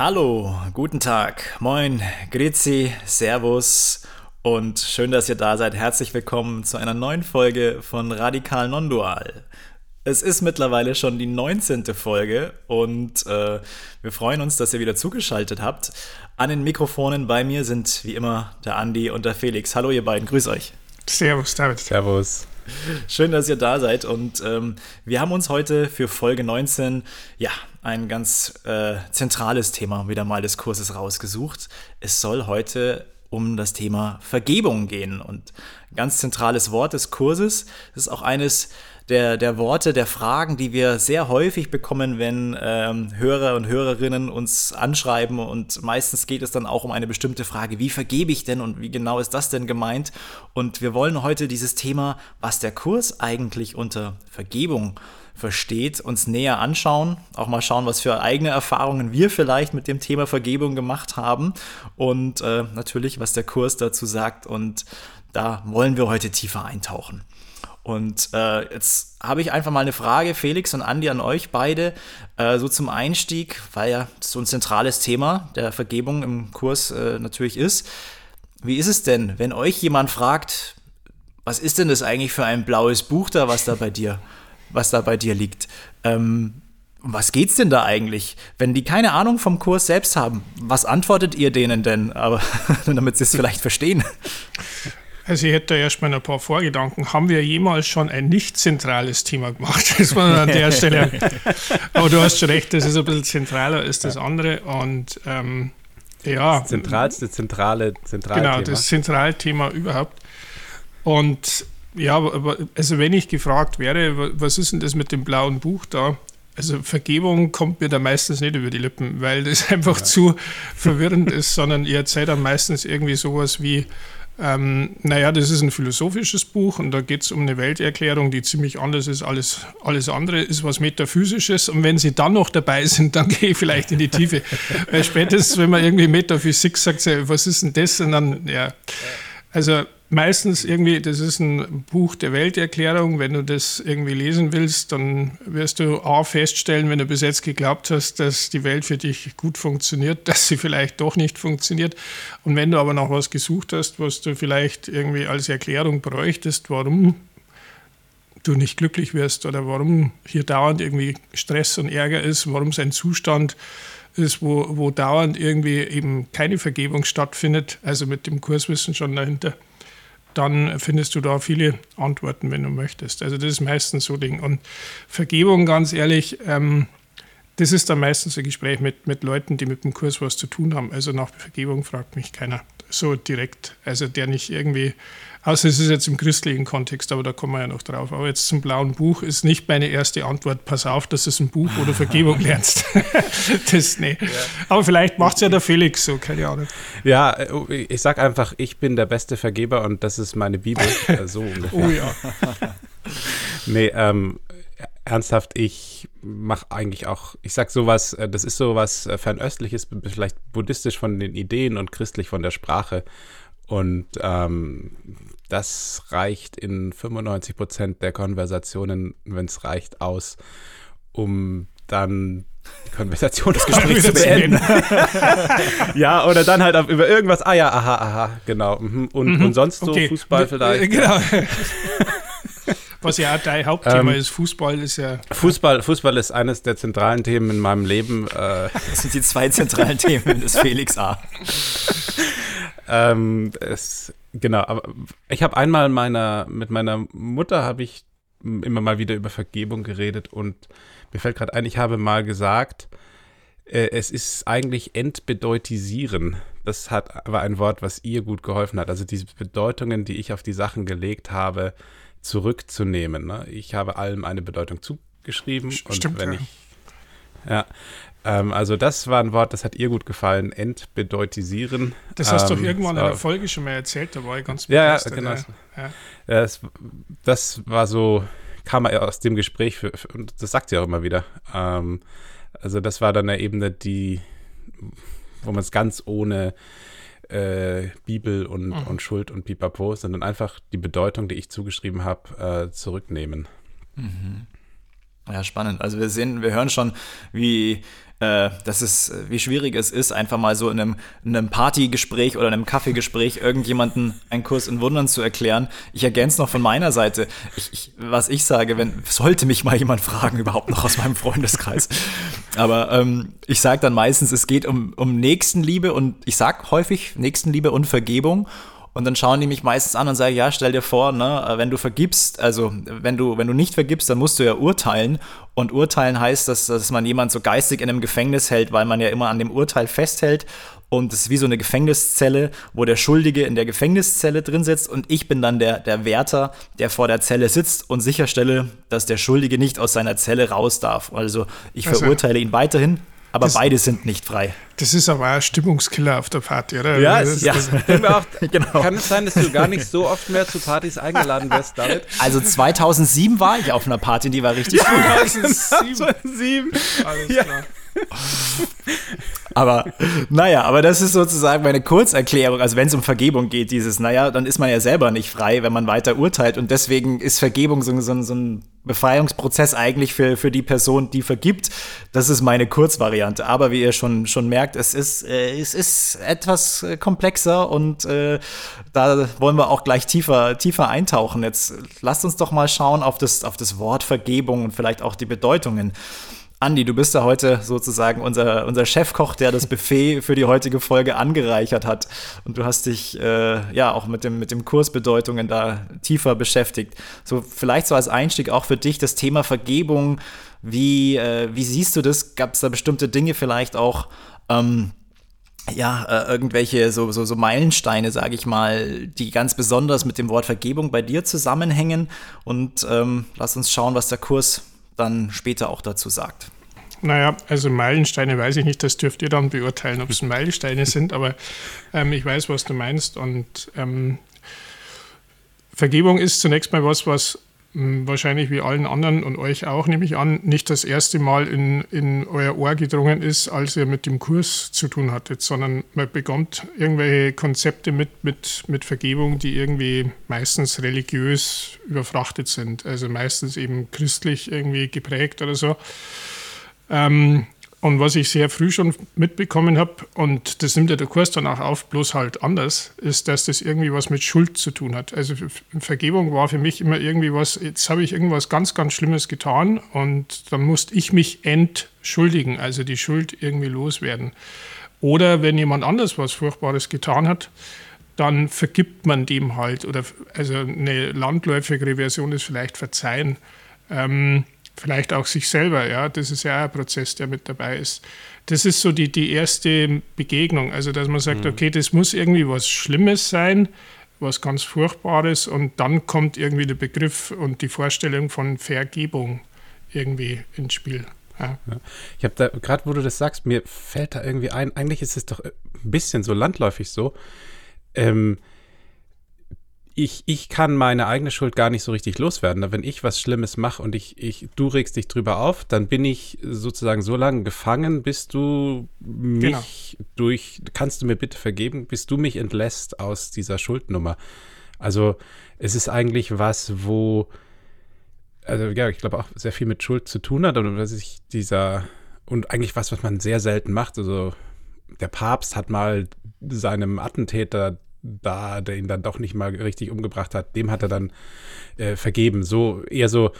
Hallo, guten Tag, moin, grüezi, servus und schön, dass ihr da seid. Herzlich willkommen zu einer neuen Folge von Radikal Non-Dual. Es ist mittlerweile schon die 19. Folge und äh, wir freuen uns, dass ihr wieder zugeschaltet habt. An den Mikrofonen bei mir sind wie immer der Andi und der Felix. Hallo ihr beiden, grüß euch. Servus, David. Servus. Schön, dass ihr da seid und ähm, wir haben uns heute für Folge 19 ja ein ganz äh, zentrales Thema wieder mal des Kurses rausgesucht. Es soll heute um das Thema Vergebung gehen und ganz zentrales Wort des Kurses. Ist auch eines der, der Worte, der Fragen, die wir sehr häufig bekommen, wenn ähm, Hörer und Hörerinnen uns anschreiben. Und meistens geht es dann auch um eine bestimmte Frage, wie vergebe ich denn und wie genau ist das denn gemeint? Und wir wollen heute dieses Thema, was der Kurs eigentlich unter Vergebung versteht, uns näher anschauen, auch mal schauen, was für eigene Erfahrungen wir vielleicht mit dem Thema Vergebung gemacht haben und äh, natürlich, was der Kurs dazu sagt. Und da wollen wir heute tiefer eintauchen. Und äh, jetzt habe ich einfach mal eine Frage, Felix und Andi, an euch beide, äh, so zum Einstieg, weil ja so ein zentrales Thema der Vergebung im Kurs äh, natürlich ist. Wie ist es denn, wenn euch jemand fragt, was ist denn das eigentlich für ein blaues Buch da, was da bei dir, was da bei dir liegt? Ähm, um was geht's denn da eigentlich? Wenn die keine Ahnung vom Kurs selbst haben, was antwortet ihr denen denn? Aber damit sie es vielleicht verstehen. Also ich hätte da erstmal ein paar Vorgedanken. Haben wir jemals schon ein nicht zentrales Thema gemacht? Das war an der Stelle. Aber du hast schon recht, das ist ein bisschen zentraler als das andere. Und ähm, ja. Das zentralste, zentrale, zentrale Genau, das Zentralthema überhaupt. Und ja, also wenn ich gefragt wäre, was ist denn das mit dem blauen Buch da? Also Vergebung kommt mir da meistens nicht über die Lippen, weil das einfach ja. zu verwirrend ist, sondern ihr erzählt dann meistens irgendwie sowas wie, ähm, naja, das ist ein philosophisches Buch und da geht es um eine Welterklärung, die ziemlich anders ist. Alles, alles andere ist was Metaphysisches. Und wenn Sie dann noch dabei sind, dann gehe ich vielleicht in die Tiefe. Weil spätestens, wenn man irgendwie Metaphysik sagt, was ist denn das? Und dann, ja. Also meistens irgendwie, das ist ein Buch der Welterklärung. Wenn du das irgendwie lesen willst, dann wirst du A feststellen, wenn du bis jetzt geglaubt hast, dass die Welt für dich gut funktioniert, dass sie vielleicht doch nicht funktioniert. Und wenn du aber noch was gesucht hast, was du vielleicht irgendwie als Erklärung bräuchtest, warum du nicht glücklich wirst oder warum hier dauernd irgendwie Stress und Ärger ist, warum es ein Zustand ist, wo, wo dauernd irgendwie eben keine Vergebung stattfindet, also mit dem Kurswissen schon dahinter dann findest du da viele Antworten, wenn du möchtest. Also das ist meistens so Ding. Und Vergebung, ganz ehrlich, ähm, das ist dann meistens ein Gespräch mit, mit Leuten, die mit dem Kurs was zu tun haben. Also nach Vergebung fragt mich keiner so direkt. Also der nicht irgendwie Außer es ist jetzt im christlichen Kontext, aber da kommen wir ja noch drauf. Aber jetzt zum blauen Buch ist nicht meine erste Antwort, pass auf, das ist ein Buch, du Vergebung lernst. das, nee. Ja. Aber vielleicht macht es ja der Felix so, keine Ahnung. Ja, äh, ich sag einfach, ich bin der beste Vergeber und das ist meine Bibel. Äh, so ungefähr. Oh ja. nee, ähm, ernsthaft, ich mache eigentlich auch, ich sag sowas, äh, das ist sowas fernöstliches, vielleicht buddhistisch von den Ideen und christlich von der Sprache. Und ähm, das reicht in 95 Prozent der Konversationen, wenn es reicht, aus, um dann die Konversation, das Gespräch zu beenden. ja, oder dann halt über irgendwas, ah ja, aha, aha, genau. Mhm. Und, mhm. und sonst so okay. Fußball vielleicht. Genau. Was ja dein Hauptthema ähm, ist, Fußball ist ja. Fußball, Fußball ist eines der zentralen Themen in meinem Leben. Äh, das sind die zwei zentralen Themen des Felix A. ähm, es, genau, aber ich habe einmal meiner, mit meiner Mutter habe ich immer mal wieder über Vergebung geredet und mir fällt gerade ein, ich habe mal gesagt, äh, es ist eigentlich entbedeutisieren. Das hat, war ein Wort, was ihr gut geholfen hat. Also diese Bedeutungen, die ich auf die Sachen gelegt habe, zurückzunehmen. Ne? Ich habe allem eine Bedeutung zugeschrieben Stimmt, und wenn ja. ich ja, ähm, also das war ein Wort, das hat ihr gut gefallen, entbedeutisieren. Das hast du ähm, doch irgendwann in der Folge schon mal erzählt, da war ich ganz begeistert. Ja, genau. Ja. Ja. Das, das, war so, kam aus dem Gespräch, für, für, und das sagt sie auch immer wieder. Ähm, also das war dann eine Ebene, die, wo man es ganz ohne äh, Bibel und, mhm. und Schuld und Pipapo, sondern einfach die Bedeutung, die ich zugeschrieben habe, äh, zurücknehmen. Mhm. Ja, spannend. Also wir sehen, wir hören schon, wie äh, das ist, wie schwierig es ist, einfach mal so in einem, in einem Partygespräch oder einem Kaffeegespräch irgendjemanden einen Kurs in Wundern zu erklären. Ich ergänze noch von meiner Seite, ich, ich, was ich sage, wenn sollte mich mal jemand fragen, überhaupt noch aus meinem Freundeskreis. Aber ähm, ich sage dann meistens, es geht um, um Nächstenliebe und ich sage häufig Nächstenliebe und Vergebung. Und dann schauen die mich meistens an und sagen, ja, stell dir vor, ne, wenn du vergibst, also wenn du, wenn du nicht vergibst, dann musst du ja urteilen. Und urteilen heißt, dass, dass man jemand so geistig in einem Gefängnis hält, weil man ja immer an dem Urteil festhält. Und es ist wie so eine Gefängniszelle, wo der Schuldige in der Gefängniszelle drin sitzt und ich bin dann der, der Wärter, der vor der Zelle sitzt und sicherstelle, dass der Schuldige nicht aus seiner Zelle raus darf. Also ich also, verurteile ihn weiterhin, aber das, beide sind nicht frei. Das ist aber ein Stimmungskiller auf der Party, oder? Ja, das, ja. Das, auch, genau. Kann es sein, dass du gar nicht so oft mehr zu Partys eingeladen wirst, David? Also 2007 war ich auf einer Party, die war richtig gut. 2007. 2007. Alles klar. Aber naja, aber das ist sozusagen meine Kurzerklärung. Also wenn es um Vergebung geht, dieses, naja, dann ist man ja selber nicht frei, wenn man weiter urteilt. Und deswegen ist Vergebung so, so, so ein Befreiungsprozess eigentlich für, für die Person, die vergibt. Das ist meine Kurzvariante. Aber wie ihr schon, schon merkt, es ist, äh, es ist etwas äh, komplexer und äh, da wollen wir auch gleich tiefer, tiefer eintauchen. Jetzt lasst uns doch mal schauen auf das, auf das Wort Vergebung und vielleicht auch die Bedeutungen. Andi, du bist ja heute sozusagen unser, unser Chefkoch, der das Buffet für die heutige Folge angereichert hat. Und du hast dich äh, ja auch mit dem, mit dem Kursbedeutungen da tiefer beschäftigt. So, vielleicht so als Einstieg auch für dich das Thema Vergebung. Wie, äh, wie siehst du das? Gab es da bestimmte Dinge vielleicht auch? Ähm, ja, äh, irgendwelche so, so, so Meilensteine, sage ich mal, die ganz besonders mit dem Wort Vergebung bei dir zusammenhängen. Und ähm, lass uns schauen, was der Kurs dann später auch dazu sagt. Naja, also Meilensteine weiß ich nicht, das dürft ihr dann beurteilen, ob es Meilensteine sind, aber ähm, ich weiß, was du meinst. Und ähm, Vergebung ist zunächst mal was, was wahrscheinlich wie allen anderen und euch auch, nehme ich an, nicht das erste Mal in, in euer Ohr gedrungen ist, als ihr mit dem Kurs zu tun hattet, sondern man bekommt irgendwelche Konzepte mit, mit, mit Vergebung, die irgendwie meistens religiös überfrachtet sind, also meistens eben christlich irgendwie geprägt oder so. Ähm, und was ich sehr früh schon mitbekommen habe, und das nimmt ja der Kurs dann auch auf, bloß halt anders, ist, dass das irgendwie was mit Schuld zu tun hat. Also Vergebung war für mich immer irgendwie was, jetzt habe ich irgendwas ganz, ganz Schlimmes getan und dann musste ich mich entschuldigen, also die Schuld irgendwie loswerden. Oder wenn jemand anders was Furchtbares getan hat, dann vergibt man dem halt. Oder also eine landläufige Version ist vielleicht verzeihen. Ähm, vielleicht auch sich selber, ja, das ist ja auch ein Prozess, der mit dabei ist. Das ist so die, die erste Begegnung, also dass man sagt, mhm. okay, das muss irgendwie was Schlimmes sein, was ganz Furchtbares und dann kommt irgendwie der Begriff und die Vorstellung von Vergebung irgendwie ins Spiel. Ja. Ja. Ich habe da, gerade wo du das sagst, mir fällt da irgendwie ein, eigentlich ist es doch ein bisschen so landläufig so, ähm, ich, ich kann meine eigene Schuld gar nicht so richtig loswerden. Wenn ich was Schlimmes mache und ich, ich, du regst dich drüber auf, dann bin ich sozusagen so lange gefangen, bis du mich genau. durch, kannst du mir bitte vergeben, bis du mich entlässt aus dieser Schuldnummer. Also es ist eigentlich was, wo, also ja, ich glaube auch sehr viel mit Schuld zu tun hat und was ich dieser und eigentlich was, was man sehr selten macht. Also der Papst hat mal seinem Attentäter da, der ihn dann doch nicht mal richtig umgebracht hat, dem hat er dann äh, vergeben. So eher so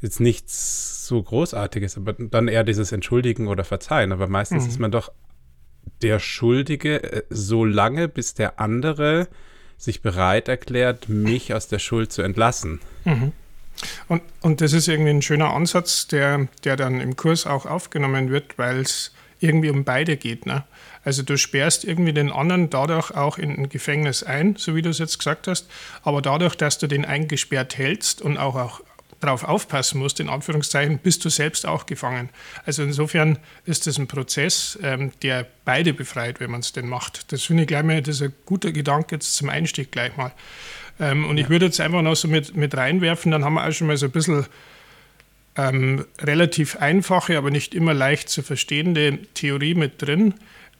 jetzt nichts so Großartiges, aber dann eher dieses Entschuldigen oder Verzeihen. Aber meistens mhm. ist man doch der Schuldige äh, so lange, bis der andere sich bereit erklärt, mich aus der Schuld zu entlassen. Mhm. Und, und das ist irgendwie ein schöner Ansatz, der, der dann im Kurs auch aufgenommen wird, weil es irgendwie um beide geht. Ne? Also du sperrst irgendwie den anderen dadurch auch in ein Gefängnis ein, so wie du es jetzt gesagt hast, aber dadurch, dass du den eingesperrt hältst und auch, auch darauf aufpassen musst, in Anführungszeichen, bist du selbst auch gefangen. Also insofern ist das ein Prozess, ähm, der beide befreit, wenn man es denn macht. Das finde ich gleich mal, das ist ein guter Gedanke jetzt zum Einstieg gleich mal. Ähm, und ja. ich würde jetzt einfach noch so mit, mit reinwerfen, dann haben wir auch schon mal so ein bisschen ähm, relativ einfache, aber nicht immer leicht zu verstehende Theorie mit drin.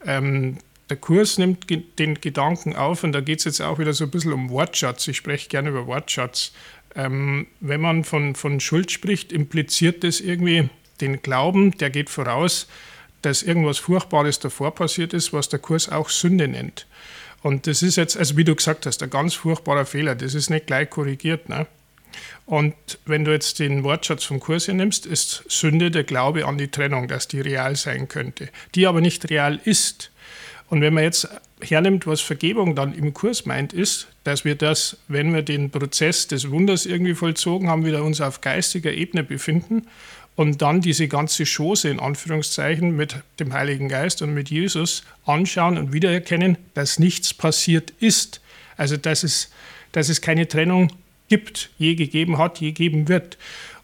Ähm, der Kurs nimmt ge den Gedanken auf und da geht es jetzt auch wieder so ein bisschen um Wortschatz. Ich spreche gerne über Wortschatz. Ähm, wenn man von, von Schuld spricht, impliziert das irgendwie den Glauben, der geht voraus, dass irgendwas Furchtbares davor passiert ist, was der Kurs auch Sünde nennt. Und das ist jetzt, also wie du gesagt hast, ein ganz furchtbarer Fehler. Das ist nicht gleich korrigiert. Ne? Und wenn du jetzt den Wortschatz vom Kurs hier nimmst, ist Sünde der Glaube an die Trennung, dass die real sein könnte, die aber nicht real ist. Und wenn man jetzt hernimmt, was Vergebung dann im Kurs meint, ist, dass wir das, wenn wir den Prozess des Wunders irgendwie vollzogen haben, wieder uns auf geistiger Ebene befinden und dann diese ganze Chose in Anführungszeichen mit dem Heiligen Geist und mit Jesus anschauen und wiedererkennen, dass nichts passiert ist. Also dass es, dass es keine Trennung gibt, je gegeben hat, je geben wird.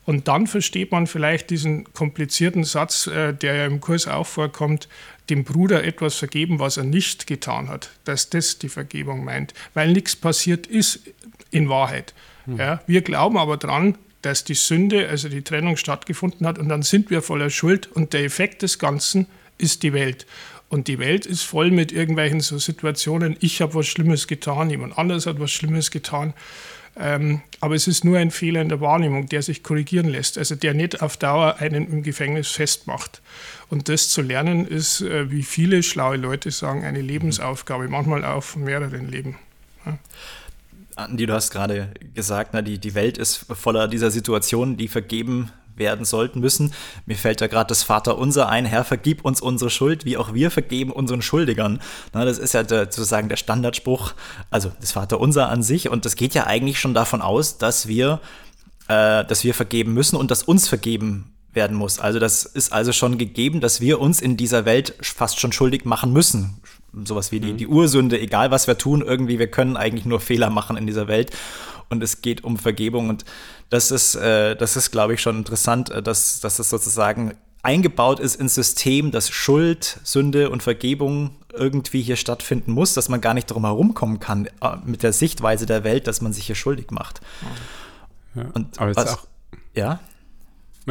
Und dann versteht man vielleicht diesen komplizierten Satz, äh, der ja im Kurs auch vorkommt, dem Bruder etwas vergeben, was er nicht getan hat, dass das die Vergebung meint, weil nichts passiert ist in Wahrheit. Hm. Ja, wir glauben aber daran, dass die Sünde, also die Trennung stattgefunden hat und dann sind wir voller Schuld und der Effekt des Ganzen ist die Welt. Und die Welt ist voll mit irgendwelchen so Situationen, ich habe was Schlimmes getan, jemand anderes hat was Schlimmes getan. Ähm, aber es ist nur ein Fehler in der Wahrnehmung, der sich korrigieren lässt, also der nicht auf Dauer einen im Gefängnis festmacht. Und das zu lernen ist, äh, wie viele schlaue Leute sagen, eine Lebensaufgabe, manchmal auch von mehreren Leben. Ja. Andi, du hast gerade gesagt, na, die, die Welt ist voller dieser Situationen, die vergeben werden sollten müssen. Mir fällt da gerade das Vaterunser ein, Herr, vergib uns unsere Schuld, wie auch wir vergeben unseren Schuldigern. Na, das ist ja der, sozusagen der Standardspruch, also das Vaterunser an sich. Und das geht ja eigentlich schon davon aus, dass wir, äh, dass wir vergeben müssen und dass uns vergeben werden muss. Also das ist also schon gegeben, dass wir uns in dieser Welt fast schon schuldig machen müssen. Sowas wie die, mhm. die Ursünde, egal was wir tun, irgendwie, wir können eigentlich nur Fehler machen in dieser Welt. Und es geht um Vergebung und das ist, äh, das ist, glaube ich, schon interessant, äh, dass, dass das sozusagen eingebaut ist ins System, dass Schuld, Sünde und Vergebung irgendwie hier stattfinden muss, dass man gar nicht darum herumkommen kann äh, mit der Sichtweise der Welt, dass man sich hier schuldig macht. Ja, und aber was, auch, ja?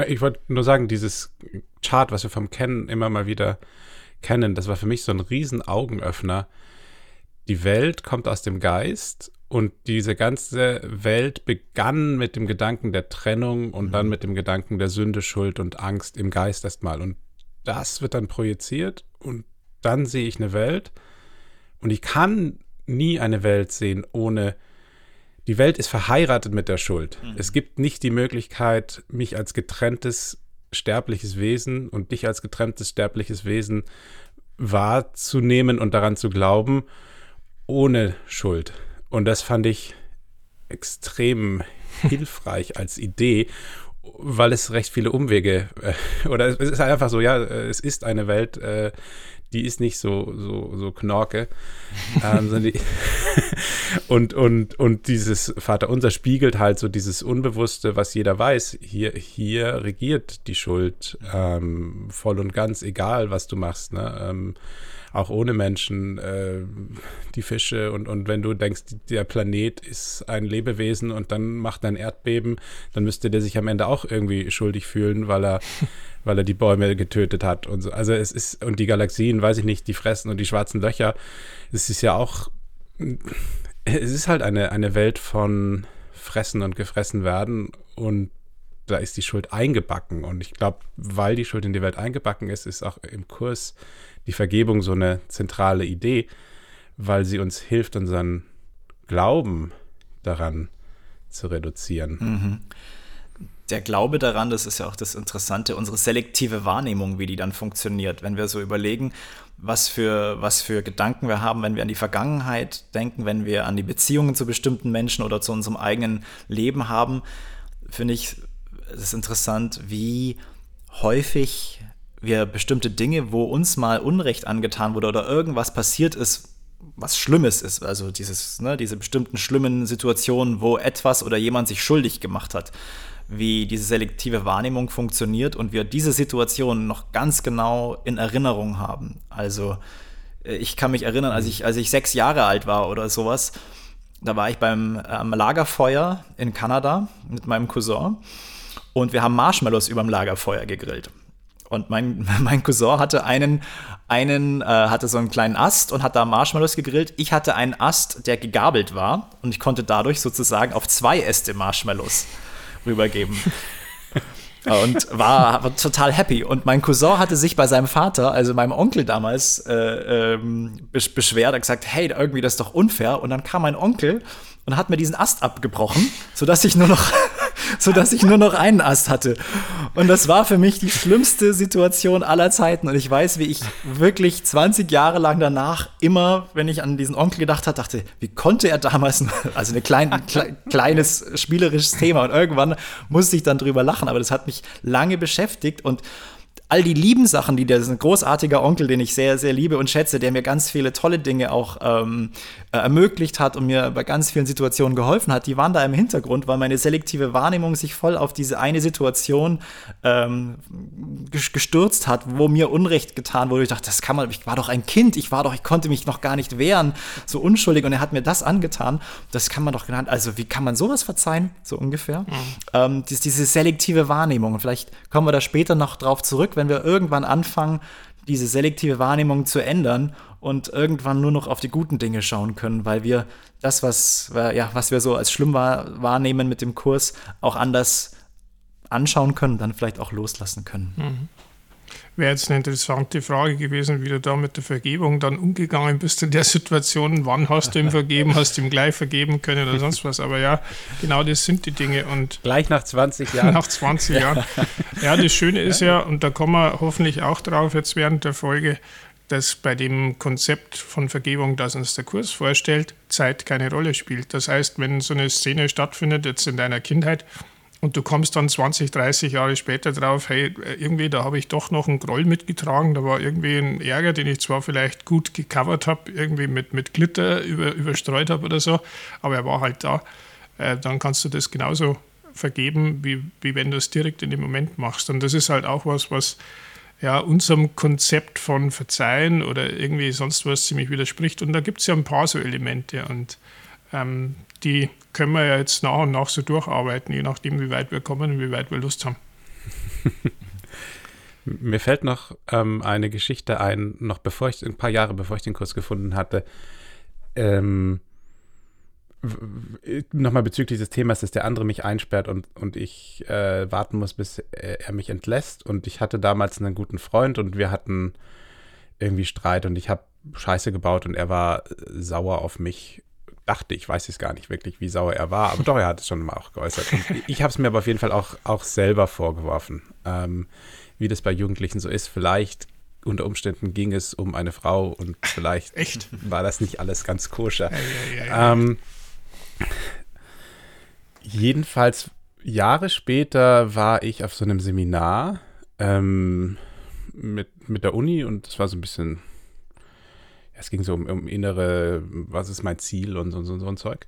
Ich wollte nur sagen, dieses Chart, was wir vom Kennen immer mal wieder kennen, das war für mich so ein riesen Augenöffner. Die Welt kommt aus dem Geist und diese ganze Welt begann mit dem Gedanken der Trennung und mhm. dann mit dem Gedanken der Sünde, Schuld und Angst im Geist erstmal. Und das wird dann projiziert und dann sehe ich eine Welt. Und ich kann nie eine Welt sehen ohne. Die Welt ist verheiratet mit der Schuld. Mhm. Es gibt nicht die Möglichkeit, mich als getrenntes sterbliches Wesen und dich als getrenntes sterbliches Wesen wahrzunehmen und daran zu glauben, ohne Schuld. Und das fand ich extrem hilfreich als Idee, weil es recht viele Umwege, äh, oder es ist einfach so, ja, es ist eine Welt, äh, die ist nicht so, so, so knorke. ähm, die, und, und, und dieses Vaterunser spiegelt halt so dieses Unbewusste, was jeder weiß. Hier, hier regiert die Schuld ähm, voll und ganz, egal was du machst. Ne? Ähm, auch ohne Menschen, äh, die Fische und, und wenn du denkst, der Planet ist ein Lebewesen und dann macht ein Erdbeben, dann müsste der sich am Ende auch irgendwie schuldig fühlen, weil er, weil er die Bäume getötet hat und so. Also es ist, und die Galaxien, weiß ich nicht, die fressen und die schwarzen Löcher, es ist ja auch, es ist halt eine, eine Welt von Fressen und gefressen werden und da ist die Schuld eingebacken. Und ich glaube, weil die Schuld in die Welt eingebacken ist, ist auch im Kurs die Vergebung so eine zentrale Idee, weil sie uns hilft, unseren Glauben daran zu reduzieren. Mhm. Der Glaube daran, das ist ja auch das Interessante, unsere selektive Wahrnehmung, wie die dann funktioniert. Wenn wir so überlegen, was für, was für Gedanken wir haben, wenn wir an die Vergangenheit denken, wenn wir an die Beziehungen zu bestimmten Menschen oder zu unserem eigenen Leben haben, finde ich es interessant, wie häufig wir bestimmte Dinge, wo uns mal Unrecht angetan wurde oder irgendwas passiert ist, was Schlimmes ist, also dieses, ne, diese bestimmten schlimmen Situationen, wo etwas oder jemand sich schuldig gemacht hat, wie diese selektive Wahrnehmung funktioniert und wir diese Situation noch ganz genau in Erinnerung haben. Also äh, ich kann mich erinnern, als ich, als ich sechs Jahre alt war oder sowas, da war ich beim ähm, Lagerfeuer in Kanada mit meinem Cousin und wir haben Marshmallows überm Lagerfeuer gegrillt. Und mein, mein Cousin hatte einen, einen äh, hatte so einen kleinen Ast und hat da Marshmallows gegrillt. Ich hatte einen Ast, der gegabelt war und ich konnte dadurch sozusagen auf zwei Äste Marshmallows rübergeben. und war, war, total happy. Und mein Cousin hatte sich bei seinem Vater, also meinem Onkel damals, äh, ähm, beschwert und gesagt, hey, irgendwie das ist doch unfair. Und dann kam mein Onkel und hat mir diesen Ast abgebrochen, sodass ich nur noch sodass ich nur noch einen Ast hatte. Und das war für mich die schlimmste Situation aller Zeiten. Und ich weiß, wie ich wirklich 20 Jahre lang danach immer, wenn ich an diesen Onkel gedacht habe, dachte, wie konnte er damals, also ein klein, kle, kleines spielerisches Thema. Und irgendwann musste ich dann drüber lachen. Aber das hat mich lange beschäftigt und all die lieben Sachen, die der, das ist ein großartiger Onkel, den ich sehr, sehr liebe und schätze, der mir ganz viele tolle Dinge auch ähm, äh, ermöglicht hat und mir bei ganz vielen Situationen geholfen hat, die waren da im Hintergrund, weil meine selektive Wahrnehmung sich voll auf diese eine Situation ähm, gestürzt hat, wo mir Unrecht getan wurde. Ich dachte, das kann man, ich war doch ein Kind, ich war doch, ich konnte mich noch gar nicht wehren, so unschuldig und er hat mir das angetan. Das kann man doch genannt, also wie kann man sowas verzeihen, so ungefähr? Mhm. Ähm, diese, diese selektive Wahrnehmung. Und vielleicht kommen wir da später noch drauf zurück, wenn wir irgendwann anfangen, diese selektive Wahrnehmung zu ändern und irgendwann nur noch auf die guten Dinge schauen können, weil wir das, was, ja, was wir so als schlimm wahrnehmen mit dem Kurs, auch anders anschauen können, dann vielleicht auch loslassen können. Mhm. Wäre jetzt eine interessante Frage gewesen, wie du da mit der Vergebung dann umgegangen bist in der Situation. Wann hast du ihm vergeben? Hast du ihm gleich vergeben können oder sonst was? Aber ja, genau das sind die Dinge. Und gleich nach 20 Jahren. Nach 20 Jahren. Ja, das Schöne ist ja, und da kommen wir hoffentlich auch drauf jetzt während der Folge, dass bei dem Konzept von Vergebung, das uns der Kurs vorstellt, Zeit keine Rolle spielt. Das heißt, wenn so eine Szene stattfindet, jetzt in deiner Kindheit, und du kommst dann 20, 30 Jahre später drauf, hey, irgendwie, da habe ich doch noch einen Groll mitgetragen, da war irgendwie ein Ärger, den ich zwar vielleicht gut gecovert habe, irgendwie mit, mit Glitter über, überstreut habe oder so, aber er war halt da. Äh, dann kannst du das genauso vergeben, wie, wie wenn du es direkt in dem Moment machst. Und das ist halt auch was, was ja, unserem Konzept von Verzeihen oder irgendwie sonst was ziemlich widerspricht. Und da gibt es ja ein paar so Elemente. Und ähm, die können wir ja jetzt nach und nach so durcharbeiten, je nachdem, wie weit wir kommen und wie weit wir Lust haben. Mir fällt noch ähm, eine Geschichte ein, noch bevor ich, ein paar Jahre bevor ich den Kurs gefunden hatte. Ähm, Nochmal bezüglich des Themas, dass der andere mich einsperrt und, und ich äh, warten muss, bis er mich entlässt. Und ich hatte damals einen guten Freund und wir hatten irgendwie Streit und ich habe Scheiße gebaut und er war sauer auf mich dachte, ich weiß jetzt gar nicht wirklich, wie sauer er war, aber doch, er hat es schon mal auch geäußert. Und ich habe es mir aber auf jeden Fall auch, auch selber vorgeworfen, ähm, wie das bei Jugendlichen so ist. Vielleicht unter Umständen ging es um eine Frau und vielleicht Echt? war das nicht alles ganz koscher. Ja, ja, ja, ähm, jedenfalls Jahre später war ich auf so einem Seminar ähm, mit, mit der Uni und das war so ein bisschen es ging so um, um, innere, was ist mein Ziel und so, so, so ein Zeug.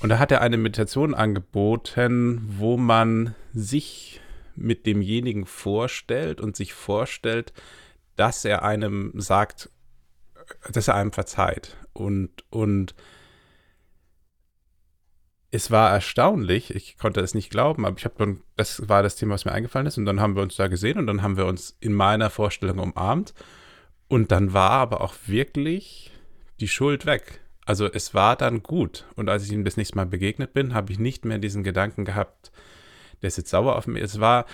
Und da hat er eine Meditation angeboten, wo man sich mit demjenigen vorstellt und sich vorstellt, dass er einem sagt, dass er einem verzeiht. Und, und es war erstaunlich, ich konnte es nicht glauben, aber ich habe dann, das war das Thema, was mir eingefallen ist, und dann haben wir uns da gesehen und dann haben wir uns in meiner Vorstellung umarmt und dann war aber auch wirklich die Schuld weg. Also es war dann gut. Und als ich ihm das nächste Mal begegnet bin, habe ich nicht mehr diesen Gedanken gehabt, der ist jetzt sauer auf mich. Es war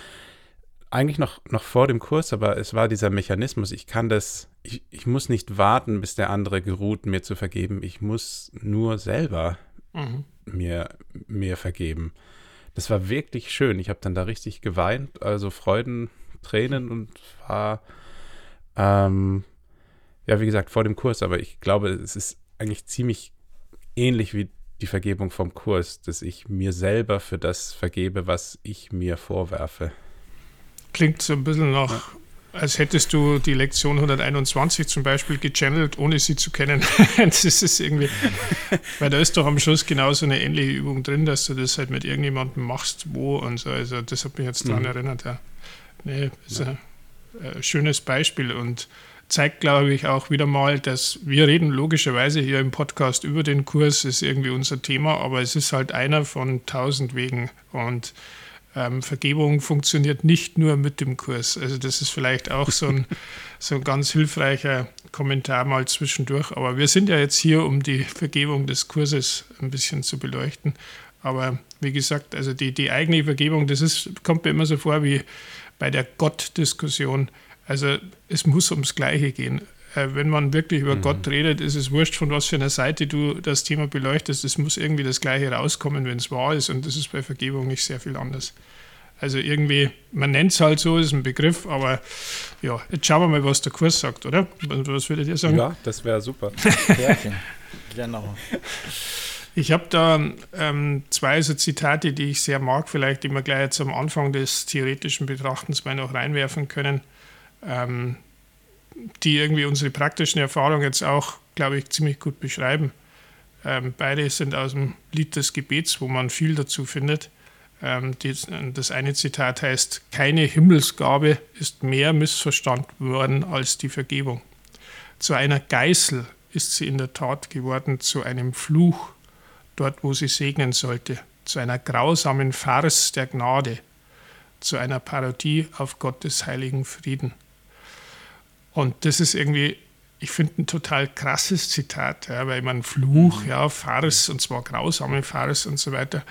eigentlich noch, noch vor dem Kurs, aber es war dieser Mechanismus, ich kann das, ich, ich muss nicht warten, bis der andere geruht, mir zu vergeben. Ich muss nur selber mhm. mir, mir vergeben. Das war wirklich schön. Ich habe dann da richtig geweint, also Freuden, Tränen und war, ähm, ja, wie gesagt, vor dem Kurs, aber ich glaube, es ist eigentlich ziemlich ähnlich wie die Vergebung vom Kurs, dass ich mir selber für das vergebe, was ich mir vorwerfe. Klingt so ein bisschen nach, ja. als hättest du die Lektion 121 zum Beispiel gechannelt, ohne sie zu kennen. das ist irgendwie, weil da ist doch am Schluss genauso eine ähnliche Übung drin, dass du das halt mit irgendjemandem machst, wo und so. Also das hat mich jetzt daran mhm. erinnert, ja. Nee, ist ja. ein, ein schönes Beispiel und zeigt, glaube ich, auch wieder mal, dass wir reden logischerweise hier im Podcast über den Kurs, ist irgendwie unser Thema, aber es ist halt einer von tausend Wegen und ähm, Vergebung funktioniert nicht nur mit dem Kurs. Also das ist vielleicht auch so ein, so ein ganz hilfreicher Kommentar mal zwischendurch. Aber wir sind ja jetzt hier, um die Vergebung des Kurses ein bisschen zu beleuchten. Aber wie gesagt, also die, die eigene Vergebung, das ist, kommt mir immer so vor wie bei der Gott-Diskussion. Also es muss ums Gleiche gehen. Äh, wenn man wirklich über mhm. Gott redet, ist es wurscht, von was für einer Seite du das Thema beleuchtest. Es muss irgendwie das Gleiche rauskommen, wenn es wahr ist. Und das ist bei Vergebung nicht sehr viel anders. Also irgendwie, man nennt es halt so, ist ein Begriff, aber ja, jetzt schauen wir mal, was der Kurs sagt, oder? Was würdet ihr sagen? Ja, das wäre super. genau. Ich habe da ähm, zwei so Zitate, die ich sehr mag, vielleicht immer gleich jetzt am Anfang des theoretischen Betrachtens mal noch reinwerfen können, ähm, die irgendwie unsere praktischen Erfahrungen jetzt auch, glaube ich, ziemlich gut beschreiben. Ähm, beide sind aus dem Lied des Gebets, wo man viel dazu findet. Ähm, das eine Zitat heißt, keine Himmelsgabe ist mehr missverstanden worden als die Vergebung. Zu einer Geißel ist sie in der Tat geworden, zu einem Fluch, dort wo sie segnen sollte, zu einer grausamen Farce der Gnade, zu einer Parodie auf Gottes heiligen Frieden. Und das ist irgendwie, ich finde, ein total krasses Zitat, ja, weil man Fluch, ja, Farce, und zwar grausame Farce und so weiter,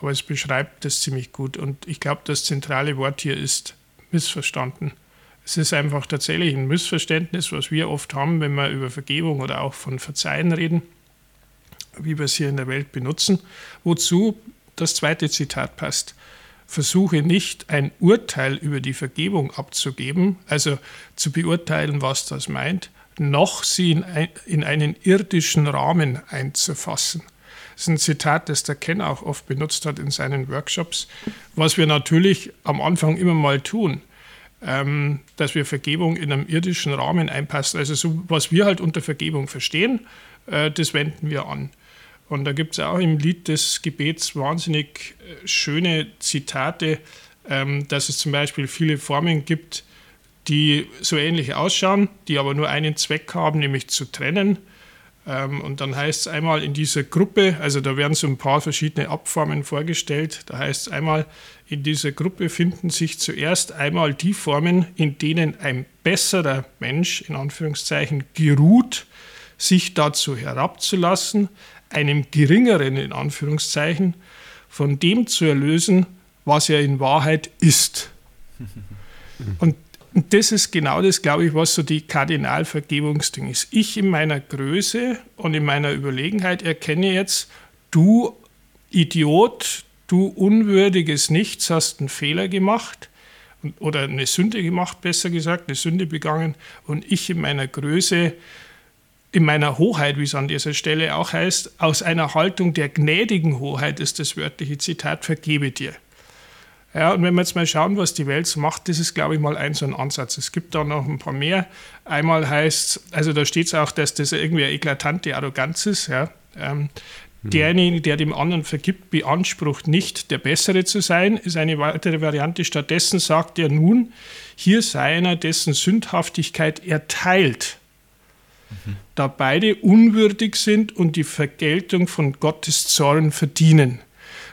aber es beschreibt das ziemlich gut. Und ich glaube, das zentrale Wort hier ist missverstanden. Es ist einfach tatsächlich ein Missverständnis, was wir oft haben, wenn wir über Vergebung oder auch von Verzeihen reden, wie wir es hier in der Welt benutzen. Wozu das zweite Zitat passt. Versuche nicht ein Urteil über die Vergebung abzugeben, also zu beurteilen, was das meint, noch sie in, ein, in einen irdischen Rahmen einzufassen. Das ist ein Zitat, das der Ken auch oft benutzt hat in seinen Workshops, was wir natürlich am Anfang immer mal tun, ähm, dass wir Vergebung in einem irdischen Rahmen einpassen. Also so, was wir halt unter Vergebung verstehen, äh, das wenden wir an. Und da gibt es auch im Lied des Gebets wahnsinnig äh, schöne Zitate, ähm, dass es zum Beispiel viele Formen gibt, die so ähnlich ausschauen, die aber nur einen Zweck haben, nämlich zu trennen. Ähm, und dann heißt es einmal in dieser Gruppe, also da werden so ein paar verschiedene Abformen vorgestellt, da heißt es einmal, in dieser Gruppe finden sich zuerst einmal die Formen, in denen ein besserer Mensch, in Anführungszeichen, geruht, sich dazu herabzulassen, einem geringeren, in Anführungszeichen, von dem zu erlösen, was er in Wahrheit ist. Und das ist genau das, glaube ich, was so die Kardinalvergebungsding ist. Ich in meiner Größe und in meiner Überlegenheit erkenne jetzt, du Idiot, du unwürdiges Nichts hast einen Fehler gemacht oder eine Sünde gemacht, besser gesagt, eine Sünde begangen und ich in meiner Größe, in meiner Hoheit, wie es an dieser Stelle auch heißt, aus einer Haltung der gnädigen Hoheit ist das wörtliche Zitat, vergebe dir. Ja, und wenn wir jetzt mal schauen, was die Welt so macht, das ist, glaube ich, mal ein so ein Ansatz. Es gibt da noch ein paar mehr. Einmal heißt, also da steht es auch, dass das irgendwie eine eklatante Arroganz ist. Ja. Ähm, hm. Derjenige, der dem anderen vergibt, beansprucht nicht, der Bessere zu sein, ist eine weitere Variante. Stattdessen sagt er nun, hier sei einer, dessen Sündhaftigkeit erteilt, mhm. da beide unwürdig sind und die Vergeltung von Gottes Zorn verdienen